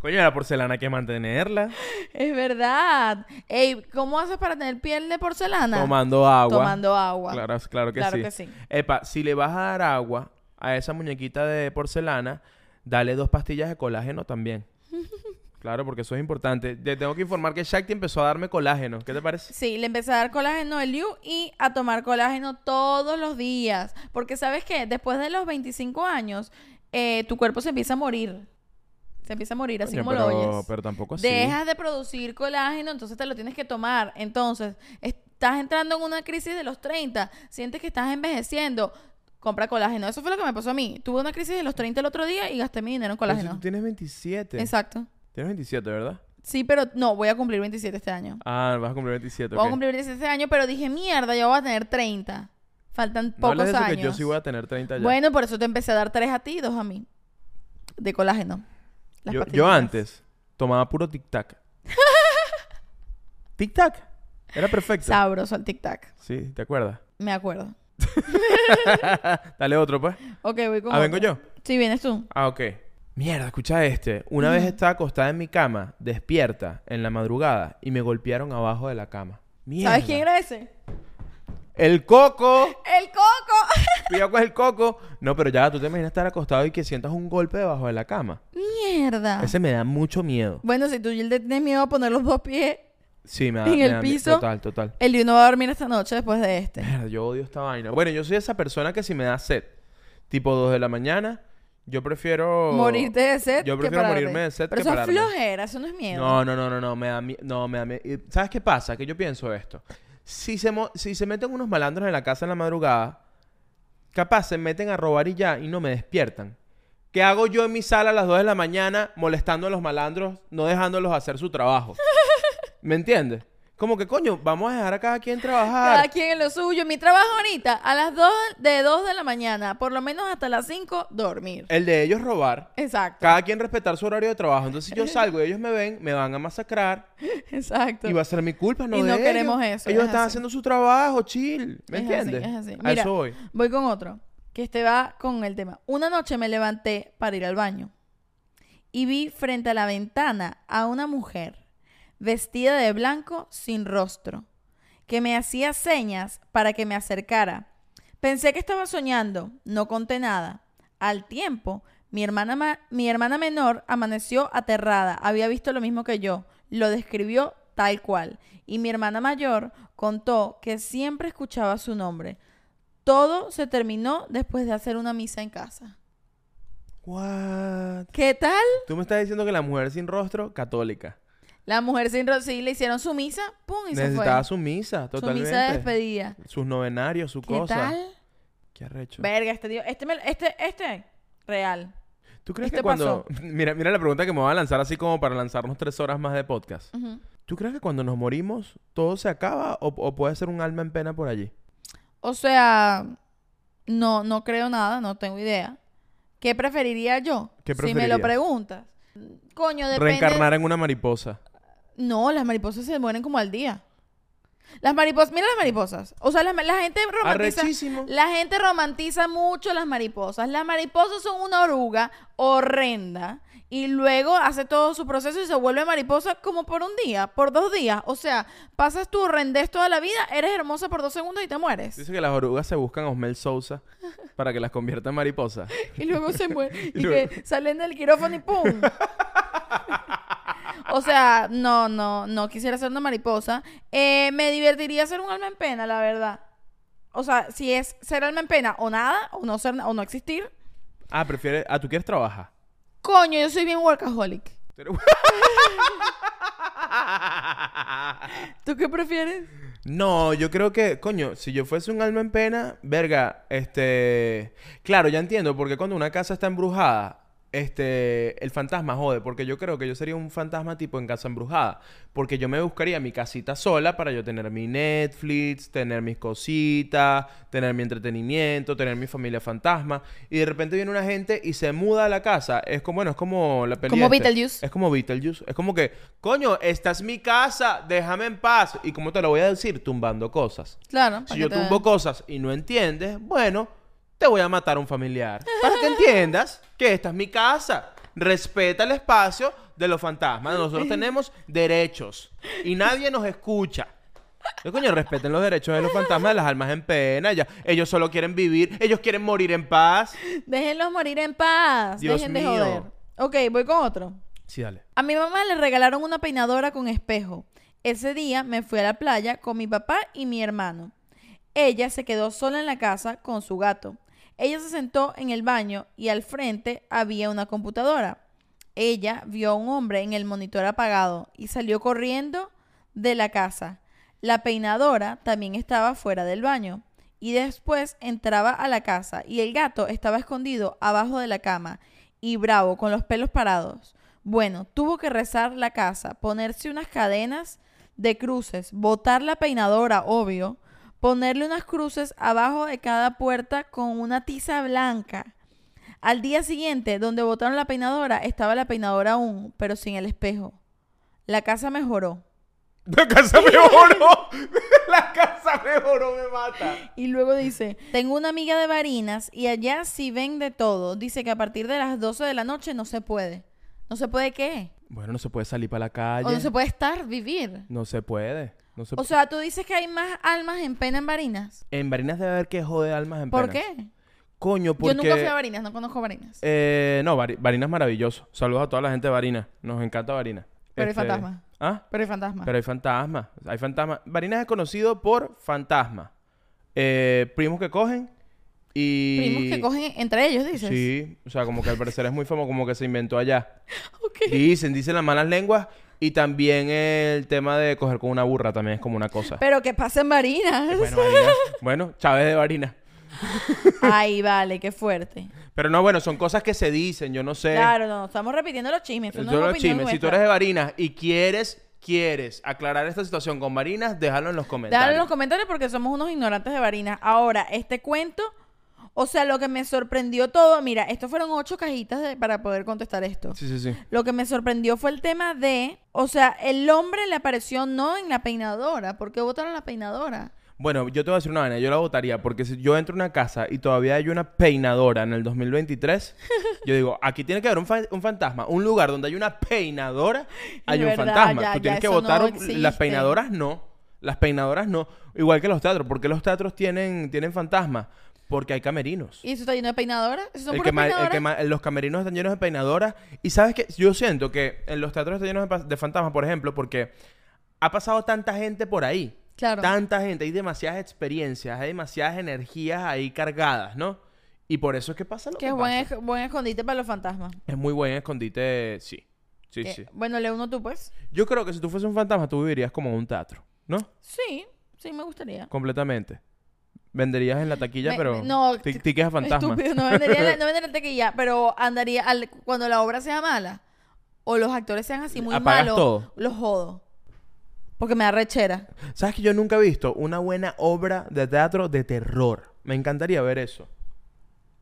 Coño, la porcelana hay que mantenerla. Es verdad. Ey, ¿cómo haces para tener piel de porcelana? Tomando agua. Tomando agua. Claro, claro que Claro sí. que sí. Epa, si le vas a dar agua a esa muñequita de porcelana, dale dos pastillas de colágeno también. Claro, porque eso es importante. Te tengo que informar que Shakti empezó a darme colágeno. ¿Qué te parece? Sí, le empecé a dar colágeno al Liu y a tomar colágeno todos los días. Porque, ¿sabes qué? Después de los 25 años, eh, tu cuerpo se empieza a morir. Se empieza a morir, así como pero, lo oyes. pero tampoco así. Dejas de producir colágeno, entonces te lo tienes que tomar. Entonces, estás entrando en una crisis de los 30, sientes que estás envejeciendo, compra colágeno. Eso fue lo que me pasó a mí. Tuve una crisis de los 30 el otro día y gasté mi dinero en Pero si colágeno. tú tienes 27. Exacto. Tienes 27, ¿verdad? Sí, pero no, voy a cumplir 27 este año. Ah, vas a cumplir 27. Voy a cumplir 27 este año, pero dije, mierda, yo voy a tener 30. Faltan No pocos de eso años. que yo sí voy a tener 30 ya. Bueno, por eso te empecé a dar tres a ti y dos a mí. De colágeno. Las yo, antes tomaba puro tic-tac. tic-tac. Era perfecto. Sabroso el tic-tac. Sí, ¿te acuerdas? Me acuerdo. Dale otro, pues. Ok, voy con Ah, ¿vengo yo? Sí, vienes tú. Ah, ok. Mierda, escucha este. Una vez estaba acostada en mi cama, despierta, en la madrugada, y me golpearon abajo de la cama. Mierda. ¿Sabes quién era ese? ¡El coco! ¡El coco! Cuidado con el coco. No, pero ya, tú te imaginas estar acostado y que sientas un golpe debajo de la cama. Mierda. Ese me da mucho miedo. Bueno, si tú le tienes miedo a poner los dos pies, Sí, me da, En me el da piso. Total, total. el Liu no va a dormir esta noche después de este. Mierda, yo odio esta vaina. Bueno, yo soy esa persona que si me da sed, tipo 2 de la mañana, yo prefiero... Morirte de sed. Yo prefiero morirme de sed Pero que eso pararme. es flojera, eso no es miedo. No, no, no, no, no, me da mie- no, me da y ¿Sabes qué pasa? Que yo pienso esto. Si se, mo- si se meten unos malandros en la casa en la madrugada, capaz se meten a robar y ya y no me despiertan. ¿Qué hago yo en mi sala a las 2 de la mañana molestando a los malandros, no dejándolos hacer su trabajo? ¿Me entiendes? Como que, coño, vamos a dejar a cada quien trabajar. Cada quien en lo suyo. Mi trabajo ahorita, a las 2 de 2 de la mañana, por lo menos hasta las 5, dormir. El de ellos robar. Exacto. Cada quien respetar su horario de trabajo. Entonces yo salgo y ellos me ven, me van a masacrar Exacto. y va a ser mi culpa, no Y no queremos eso, Ellos es están así. haciendo su trabajo, chill. ¿Me Es así, entiendes? es así. A Mira, eso voy. Voy con otro, que este va con el tema. Una noche me levanté para ir al baño y vi frente a la ventana a una mujer vestida de blanco sin rostro, que me hacía señas para que me acercara. Pensé que estaba soñando, no conté nada. Al tiempo, mi hermana, ma- mi hermana menor amaneció aterrada, había visto lo mismo que yo, lo describió tal cual. Y mi hermana mayor contó que siempre escuchaba su nombre. Todo se terminó después de hacer una misa en casa. What? ¿Qué tal? Tú me estás diciendo que la mujer sin rostro, católica. La mujer sin sí, le hicieron su misa, pum, y se Necesitaba fue. su misa, Su totalmente. misa de despedida. Sus novenarios, su ¿Qué cosa. tal? Qué arrecho. Verga, este tío, este, me- este, este, real. ¿Tú crees esto que cuando... Mira, mira la pregunta que me voy a lanzar así como para lanzarnos tres horas más de podcast. ¿Tú crees que cuando nos morimos todo se acaba o, o puede ser un alma en pena por allí? O sea, no, no creo nada, no tengo idea. ¿Qué preferiría yo? ¿Qué Si me lo preguntas. Coño, depende. Reencarnar en una mariposa. No, las mariposas se mueren como al día. Las mariposas, mira las mariposas. O sea, la, la gente romantiza. Arrechísimo. La gente romantiza mucho las mariposas. Las mariposas son una oruga horrenda. Y luego hace todo su proceso y se vuelve mariposa como por un día, por dos días. O sea, pasas tu horrendez toda la vida, eres hermosa por dos segundos y te mueres. Dice que las orugas se buscan a Osmel Sousa para que las convierta en mariposa. Y luego se mueren. Y y luego- que salen del quirófano y ¡pum! o sea, no, no, no quisiera ser una mariposa. Eh, me divertiría ser un alma en pena, la verdad. O sea, si es ser alma en pena o nada, o no ser o no existir. Ah, prefieres... Ah, ¿tú quieres trabajar? Coño, yo soy bien workaholic. Eres- ¿Tú qué prefieres? No, yo creo que, coño, si yo fuese un alma en pena, verga, este... Claro, ya entiendo, porque cuando una casa está embrujada, este... El fantasma jode, porque yo creo que yo sería un fantasma tipo en casa embrujada. Porque yo me buscaría mi casita sola para yo tener mi Netflix, tener mis cositas, tener mi entretenimiento, tener mi familia fantasma. Y de repente viene una gente y se muda a la casa. Es como, bueno, es como la película. Como Beetlejuice. Es como Beetlejuice. Es como que, coño, esta es mi casa, déjame en paz. ¿Y cómo te lo voy a decir? Tumbando cosas. Claro. Si yo tumbo cosas y no entiendes, bueno, te voy a matar a un familiar. Para que entiendas que esta es mi casa. Respeta el espacio de los fantasmas. Nosotros tenemos derechos y nadie nos escucha. ¿Qué coño? Respeten los derechos de los fantasmas de las almas en pena. Ya. Ellos solo quieren vivir, ellos quieren morir en paz. Déjenlos morir en paz. Dios Dejen de mío. joder. Ok, voy con otro. Sí, dale. A mi mamá le regalaron una peinadora con espejo. Ese día me fui a la playa con mi papá y mi hermano. Ella se quedó sola en la casa con su gato. Ella se sentó en el baño y al frente había una computadora. Ella vio a un hombre en el monitor apagado y salió corriendo de la casa. La peinadora también estaba fuera del baño. Y después entraba a la casa y el gato estaba escondido abajo de la cama y bravo, con los pelos parados. Bueno, tuvo que rezar la casa, ponerse unas cadenas de cruces, botar la peinadora, obvio, ponerle unas cruces abajo de cada puerta con una tiza blanca. Al día siguiente, donde botaron la peinadora, estaba la peinadora aún, pero sin el espejo. La casa mejoró. La casa mejoró. La casa mejoró, me mata. Y luego dice, tengo una amiga de Barinas y allá sí ven de todo. Dice que a partir de las 12 de la noche no se puede. ¿No se puede qué? Bueno, no se puede salir para la calle. O no se puede estar, vivir. No se puede. No O sea, tú dices que hay más almas en pena en Barinas. En Barinas debe haber que jode almas en ¿Por penas. qué? Coño, porque... Yo nunca fui a Barinas, no conozco Barinas. Eh, no, Bari- Barinas es maravilloso. Saludos a toda la gente de Barinas. Nos encanta Barinas. Pero hay Este, fantasmas. ¿Ah? Pero hay fantasmas. Pero hay fantasmas. Hay fantasmas. Barinas es conocido por fantasmas. Eh, primos que cogen y... Primos que cogen entre ellos, dices. Sí. O sea, como que al parecer es muy famoso, como que se inventó allá. Ok. Dicen, dicen las malas lenguas. Y también el tema de coger con una burra también es como una cosa. Pero que pasa en Barinas. Bueno, Barinas. bueno, Chávez de Barinas. Ay, vale, qué fuerte. Pero no, bueno, son cosas que se dicen, yo no sé. Claro, no, estamos repitiendo los chismes. es los chismes. Si tú eres de Barinas y quieres, quieres aclarar esta situación con Barinas, déjalo en los comentarios. Déjalo en los comentarios porque somos unos ignorantes de Barinas. Ahora, este cuento, o sea, lo que me sorprendió todo, mira, estos fueron ocho cajitas de- para poder contestar esto. Sí, sí, sí. Lo que me sorprendió fue el tema de, o sea, el hombre le apareció no en la peinadora. ¿Por qué votaron la peinadora? Bueno, yo te voy a decir una vaina, yo la votaría porque si yo entro a una casa y todavía hay una peinadora en el 2023, yo digo, aquí tiene que haber un, fa- un fantasma, un lugar donde hay una peinadora, hay un fantasma. ya- Tú ya tienes que no votar las peinadoras no, las peinadoras no, igual que los teatros, porque los teatros tienen tienen fantasmas, porque hay camerinos. ¿Y eso está lleno de peinadoras? ¿Eso son El que el los camerinos están llenos de peinadoras. Y sabes que yo siento que en los teatros están llenos de, fantasmas, por ejemplo, porque ha pasado tanta gente por ahí. Claro. Tanta gente, hay demasiadas experiencias, hay demasiadas energías ahí cargadas, ¿no? Y por eso es que pasa lo Que que es buen, pasa. esc- buen escondite para los fantasmas. Es muy buen escondite, sí. Sí, Que- sí. Bueno, lee uno tú, pues. Yo creo que si tú fueses un fantasma, tú vivirías como en un teatro, ¿no? Sí, sí, me gustaría. Completamente. Venderías en la taquilla, Me- pero no, ti- tickets a fantasma. Estúpido, no vendería, la- no vendería la taquilla, pero andaría al- cuando la obra sea mala o los actores sean así muy Apagas malos, todo. los jodo. Porque me da rechera. ¿Sabes que yo nunca he visto una buena obra de teatro de terror? Me encantaría ver eso.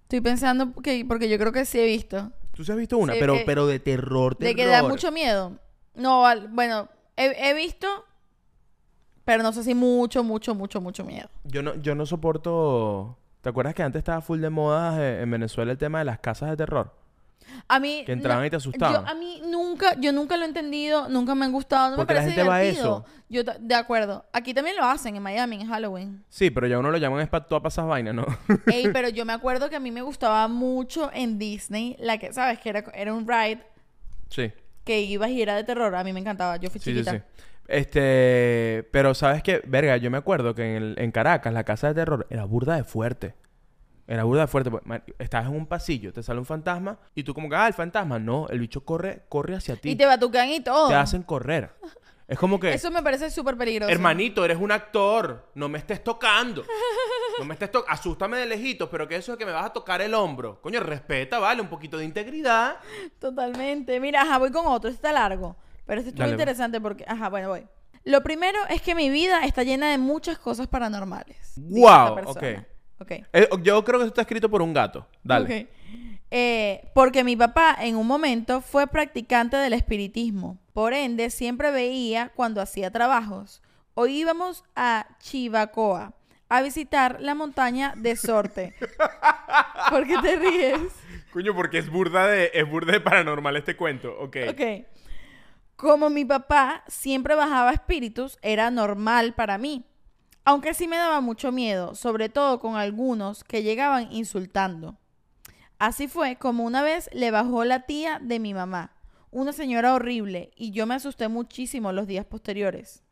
Estoy pensando que, porque yo creo que sí he visto. ¿Tú sí has visto una? Sí, pero, que- pero de terror, terror. De que da mucho miedo. No, bueno, he, he visto, pero no sé si mucho, mucho, mucho, mucho miedo. Yo no, yo no soporto... ¿Te acuerdas que antes estaba full de moda eh, en Venezuela el tema de las casas de terror? A mí... Que entraban no- y te asustaban. Yo, a mí nunca, yo nunca lo he entendido, nunca me han gustado, no Porque me la parece gente va a divertido. eso. Yo, de acuerdo. Aquí también lo hacen, en Miami, en Halloween. Sí, pero ya uno lo llaman es para todas esas vainas, ¿no? Ey, pero yo me acuerdo que a mí me gustaba mucho en Disney, la que, ¿sabes? Que era, era un ride sí. que ibas y era de terror. A mí me encantaba, yo fui Sí, sí, chiquita. sí. Este, pero sabes que, verga, yo me acuerdo que en, el- en Caracas la casa de terror era burda de fuerte. Era burda de fuerte. porque, mar- Estás en un pasillo, te sale un fantasma y tú como que, ah, el fantasma. No, el bicho corre, corre hacia ti. Y te batucan y todo. Te hacen correr. Es como que, Eso me parece súper peligroso. hermanito, eres un actor, no me estés tocando. No me estés tocando. Asústame de lejitos, pero que eso es que me vas a tocar el hombro. Coño, respeta, vale, un poquito de integridad. Totalmente. Mira, ajá, voy con otro. Este está largo. Pero este estuvo Dale. interesante porque... Ajá, bueno, voy. Lo primero es que mi vida está llena de muchas cosas paranormales. persona. ok. Eh, yo creo que eso está escrito por un gato. Dale. Eh, porque mi papá en un momento fue practicante del espiritismo. Por ende, siempre veía cuando hacía trabajos. Hoy íbamos a Chivacoa a visitar la montaña de Sorte. ¿Por qué te ríes? Coño, porque es burda de, es burda de paranormal este cuento. Ok. Ok. Como mi papá siempre bajaba espíritus, era normal para mí. Aunque sí me daba mucho miedo, sobre todo con algunos que llegaban insultando. Así fue como una vez le bajó la tía de mi mamá, una señora horrible, y yo me asusté muchísimo los días posteriores.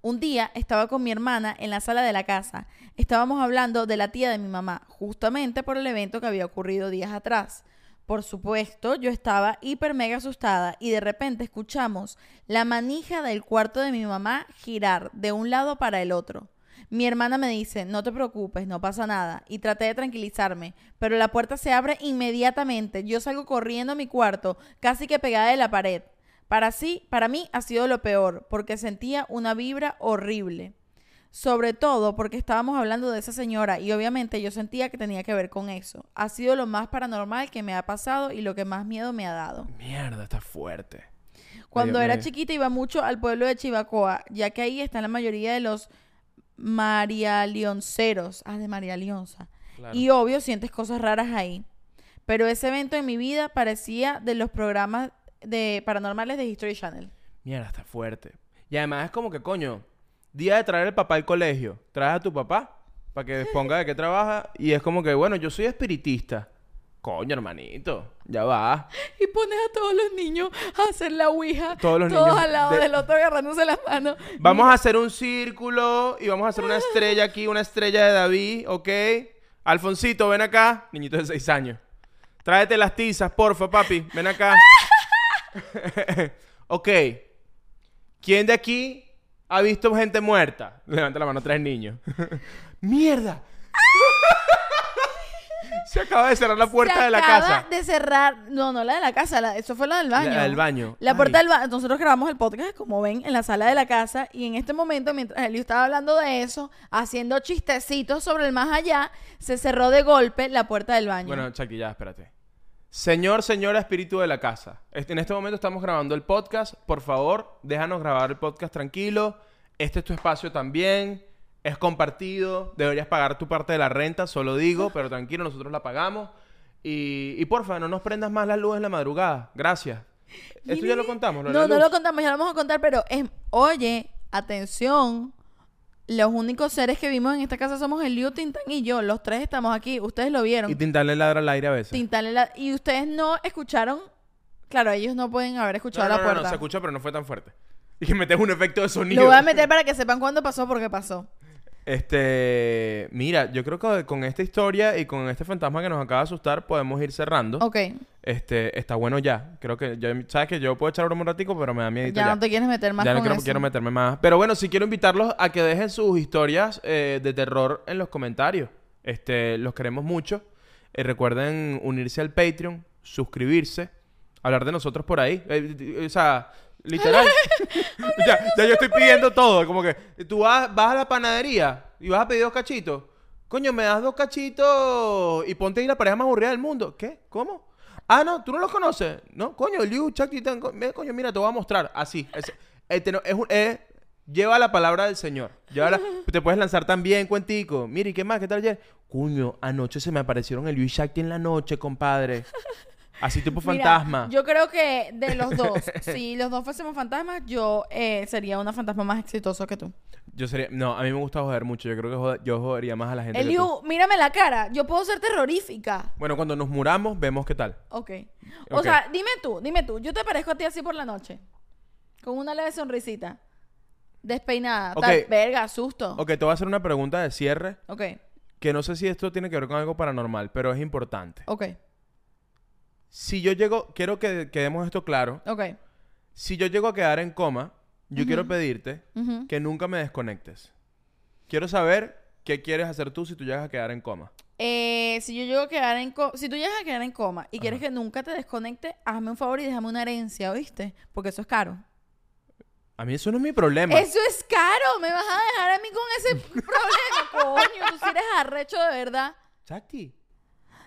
Un día estaba con mi hermana en la sala de la casa. Estábamos hablando de la tía de mi mamá, justamente por el evento que había ocurrido días atrás. Por supuesto, yo estaba hiper mega asustada y de repente escuchamos la manija del cuarto de mi mamá girar de un lado para el otro. Mi hermana me dice, no te preocupes, no pasa nada, y traté de tranquilizarme, pero la puerta se abre inmediatamente. Yo salgo corriendo a mi cuarto, casi que pegada de la pared. Para sí, para mí ha sido lo peor, porque sentía una vibra horrible. Sobre todo porque estábamos hablando de esa señora y obviamente yo sentía que tenía que ver con eso. Ha sido lo más paranormal que me ha pasado y lo que más miedo me ha dado. Mierda, está fuerte. Cuando era chiquita iba mucho al pueblo de Chivacoa, ya que ahí están la mayoría de los marialionceros. Ah, de María Leonza. Claro. Y obvio sientes cosas raras ahí. Pero ese evento en mi vida parecía de los programas de paranormales de History Channel. Mierda, está fuerte. Y además es como que, coño, día de traer el papá al colegio. Traes a tu papá para que ponga de qué trabaja. Y es como que, bueno, yo soy espiritista. Coño, hermanito, ya va. Y pones a todos los niños a hacer la ouija. Todos los niños al lado de- del otro agarrándose las manos. Vamos a hacer un círculo y vamos a hacer una estrella aquí, una estrella de David, ¿ok? Alfonsito, ven acá. Niñito de seis años. Tráete las tizas, porfa, papi. Ven acá. ok. ¿Quién de aquí ha visto gente muerta? Levanta la mano, tres niños. ¡Mierda! Se acaba de cerrar la puerta Se de la acaba casa. de cerrar. No, no la de la casa. la- eso fue la del baño. La del baño. La Ay. puerta del baño. Nosotros grabamos el podcast, como ven, en la sala de la casa. Y en este momento, mientras Elio estaba hablando de eso, haciendo chistecitos sobre el más allá, se cerró de golpe la puerta del baño. Bueno, Chucky, ya, espérate. Señor, señora espíritu de la casa. Este- En este momento estamos grabando el podcast. Por favor, déjanos grabar el podcast tranquilo. Este es tu espacio también. Es compartido. Deberías pagar tu parte de la renta, solo digo, pero tranquilo, nosotros la pagamos. Y, y porfa, no nos prendas más las luces en la madrugada. Gracias. Esto ya lo contamos. lo no, no luz. lo contamos, ya lo vamos a contar, pero es, oye, atención. Los únicos seres que vimos en esta casa somos Elio, Tintán y yo. Los tres estamos aquí. Ustedes lo vieron. Y Tintán le ladra al aire a veces. Tintán le la- Y ustedes no escucharon. Claro, ellos no pueden haber No, escuchado no, la no, no, puerta. se escucha, pero no fue tan fuerte. Y que metes un efecto de sonido. Lo voy a meter para que sepan cuándo pasó, porque pasó. Este, mira, yo creo que con esta historia y con este fantasma que nos acaba de asustar podemos ir cerrando. Ok. Este, está bueno ya. Creo que sabes que yo puedo echar broma un ratico, pero me da miedo Ya, ya. no te quieres meter más Ya no quiero, eso. quiero meterme más. Pero bueno, sí quiero invitarlos a que dejen sus historias eh, de terror en los comentarios. Este, los queremos mucho. Eh, recuerden unirse al Patreon, suscribirse, hablar de nosotros por ahí. Eh, o sea, literal. ya, ya yo estoy pidiendo todo. Como que tú vas, vas a la panadería y vas a pedir dos cachitos. Coño, me das dos cachitos y ponte ahí la pareja más aburrida del mundo. ¿Qué? ¿Cómo? Ah, no, tú no los conoces. No, coño, Liu, Chuck y Tan- ve, coño, mira, te voy a mostrar. Así. Es, este no- es un- es- lleva la palabra del Señor. Lleva la- te puedes lanzar también, cuentico. Mira, ¿y qué más? ¿Qué tal ayer? Coño, anoche se me aparecieron el Liu y Shakti en la noche, compadre. Así tipo Mira, fantasma. yo creo que de los dos, si los dos fuésemos fantasmas, yo eh, sería una fantasma más exitosa que tú. Yo sería... No, a mí me gusta joder mucho. Yo creo que joder- yo jodería más a la gente que tú. Eliu, mírame la cara. Yo puedo ser terrorífica. Bueno, cuando nos muramos, vemos qué tal. Ok. O Ok. sea, dime tú, dime tú. Yo te parezco a ti así por la noche. Con una leve sonrisita. Despeinada. Ok. Tal, verga, susto. Ok, te voy a hacer una pregunta de cierre. Ok. Que no sé si esto tiene que ver con algo paranormal, pero es importante. Ok. Si yo llego... Quiero que quedemos esto claro. Ok. Si yo llego a quedar en coma, yo quiero pedirte que nunca me desconectes. Quiero saber qué quieres hacer tú si tú llegas a quedar en coma. Eh, si yo llego a quedar en coma, si tú llegas a quedar en coma y quieres que nunca te desconecte, hazme un favor y déjame una herencia, ¿oíste? Porque eso es caro. A mí eso no es mi problema. Eso es caro, me vas a dejar a mí con ese problema, coño, tú sí eres arrecho de verdad. Chati.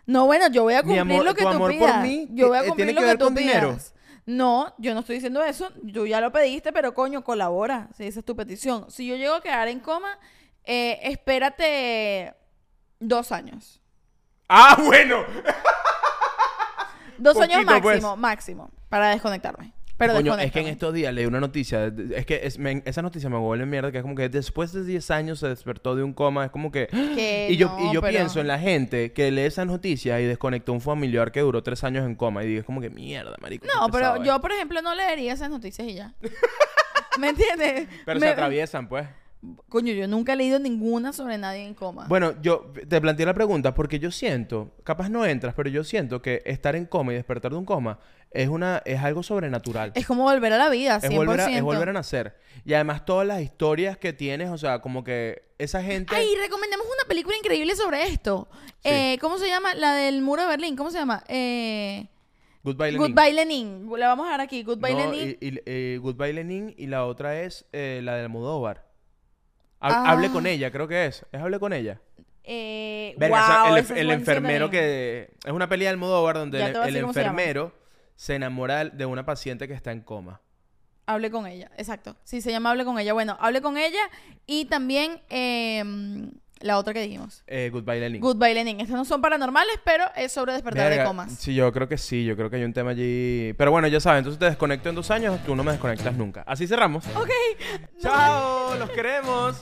No, bueno, yo voy a cumplir amor, lo que tu tú amor por pidas. mí, yo voy a eh, cumplir lo que que tú dinero. pidas. No, yo no estoy diciendo eso. Tú ya lo pediste, pero coño, colabora. Si esa es tu petición. Si yo llego a quedar en coma, eh, espérate dos años. ¡Ah, bueno! Dos años Poquito, pues. máximo, máximo, para desconectarme. Pero Coño, es que en estos días leí una noticia. Es que es- me- esa noticia me vuelve mierda. Que es como que después de 10 años se despertó de un coma. Es como que. Que y yo, no, y yo pero- pienso en la gente que lee esas noticias y desconectó un familiar que duró 3 años en coma. Y digo, es como que mierda, marico. No, pero pesado, eh". yo, por ejemplo, no leería esas noticias y ya. ¿Me entiendes? Pero Me- se atraviesan, pues. Coño, yo nunca he leído ninguna sobre nadie en coma. Bueno, yo te planteé la pregunta porque yo siento, capaz no entras, pero yo siento que estar en coma y despertar de un coma es una es algo sobrenatural. es como volver a la vida, 100%. Es volver, a, es volver a nacer. Y además todas las historias que tienes, o sea, como que esa gente... Ay, recomendamos una película increíble sobre esto. Sí. Eh, ¿Cómo se llama? La del muro de Berlín. ¿Cómo se llama? Eh, Goodbye Lenin. Goodbye Lenin. La vamos a dar aquí. Goodbye No, Lenin. y, y- eh, Goodbye Lenin y la otra es eh, la de Almodóvar. Ha- Ah. Hable con ella, creo que es. ¿Es Hable con ella? Eh, Verga, wow, esa- el, enfermero que... Es una peli de Almodóvar donde el, cómo se enfermero se enamora de una paciente que está en coma. Hable con ella, exacto. Sí, se llama Hable con ella. Bueno, hable con ella y también eh, la otra que dijimos. Eh, Goodbye Lenin. Goodbye Lenin. Estas no son paranormales, pero es sobre despertar de comas. Sí, yo creo que sí, yo creo que hay un tema allí. Pero bueno, ya saben, entonces te desconecto en dos años, tú no me desconectas nunca. Así cerramos. Ok. Chao, los queremos.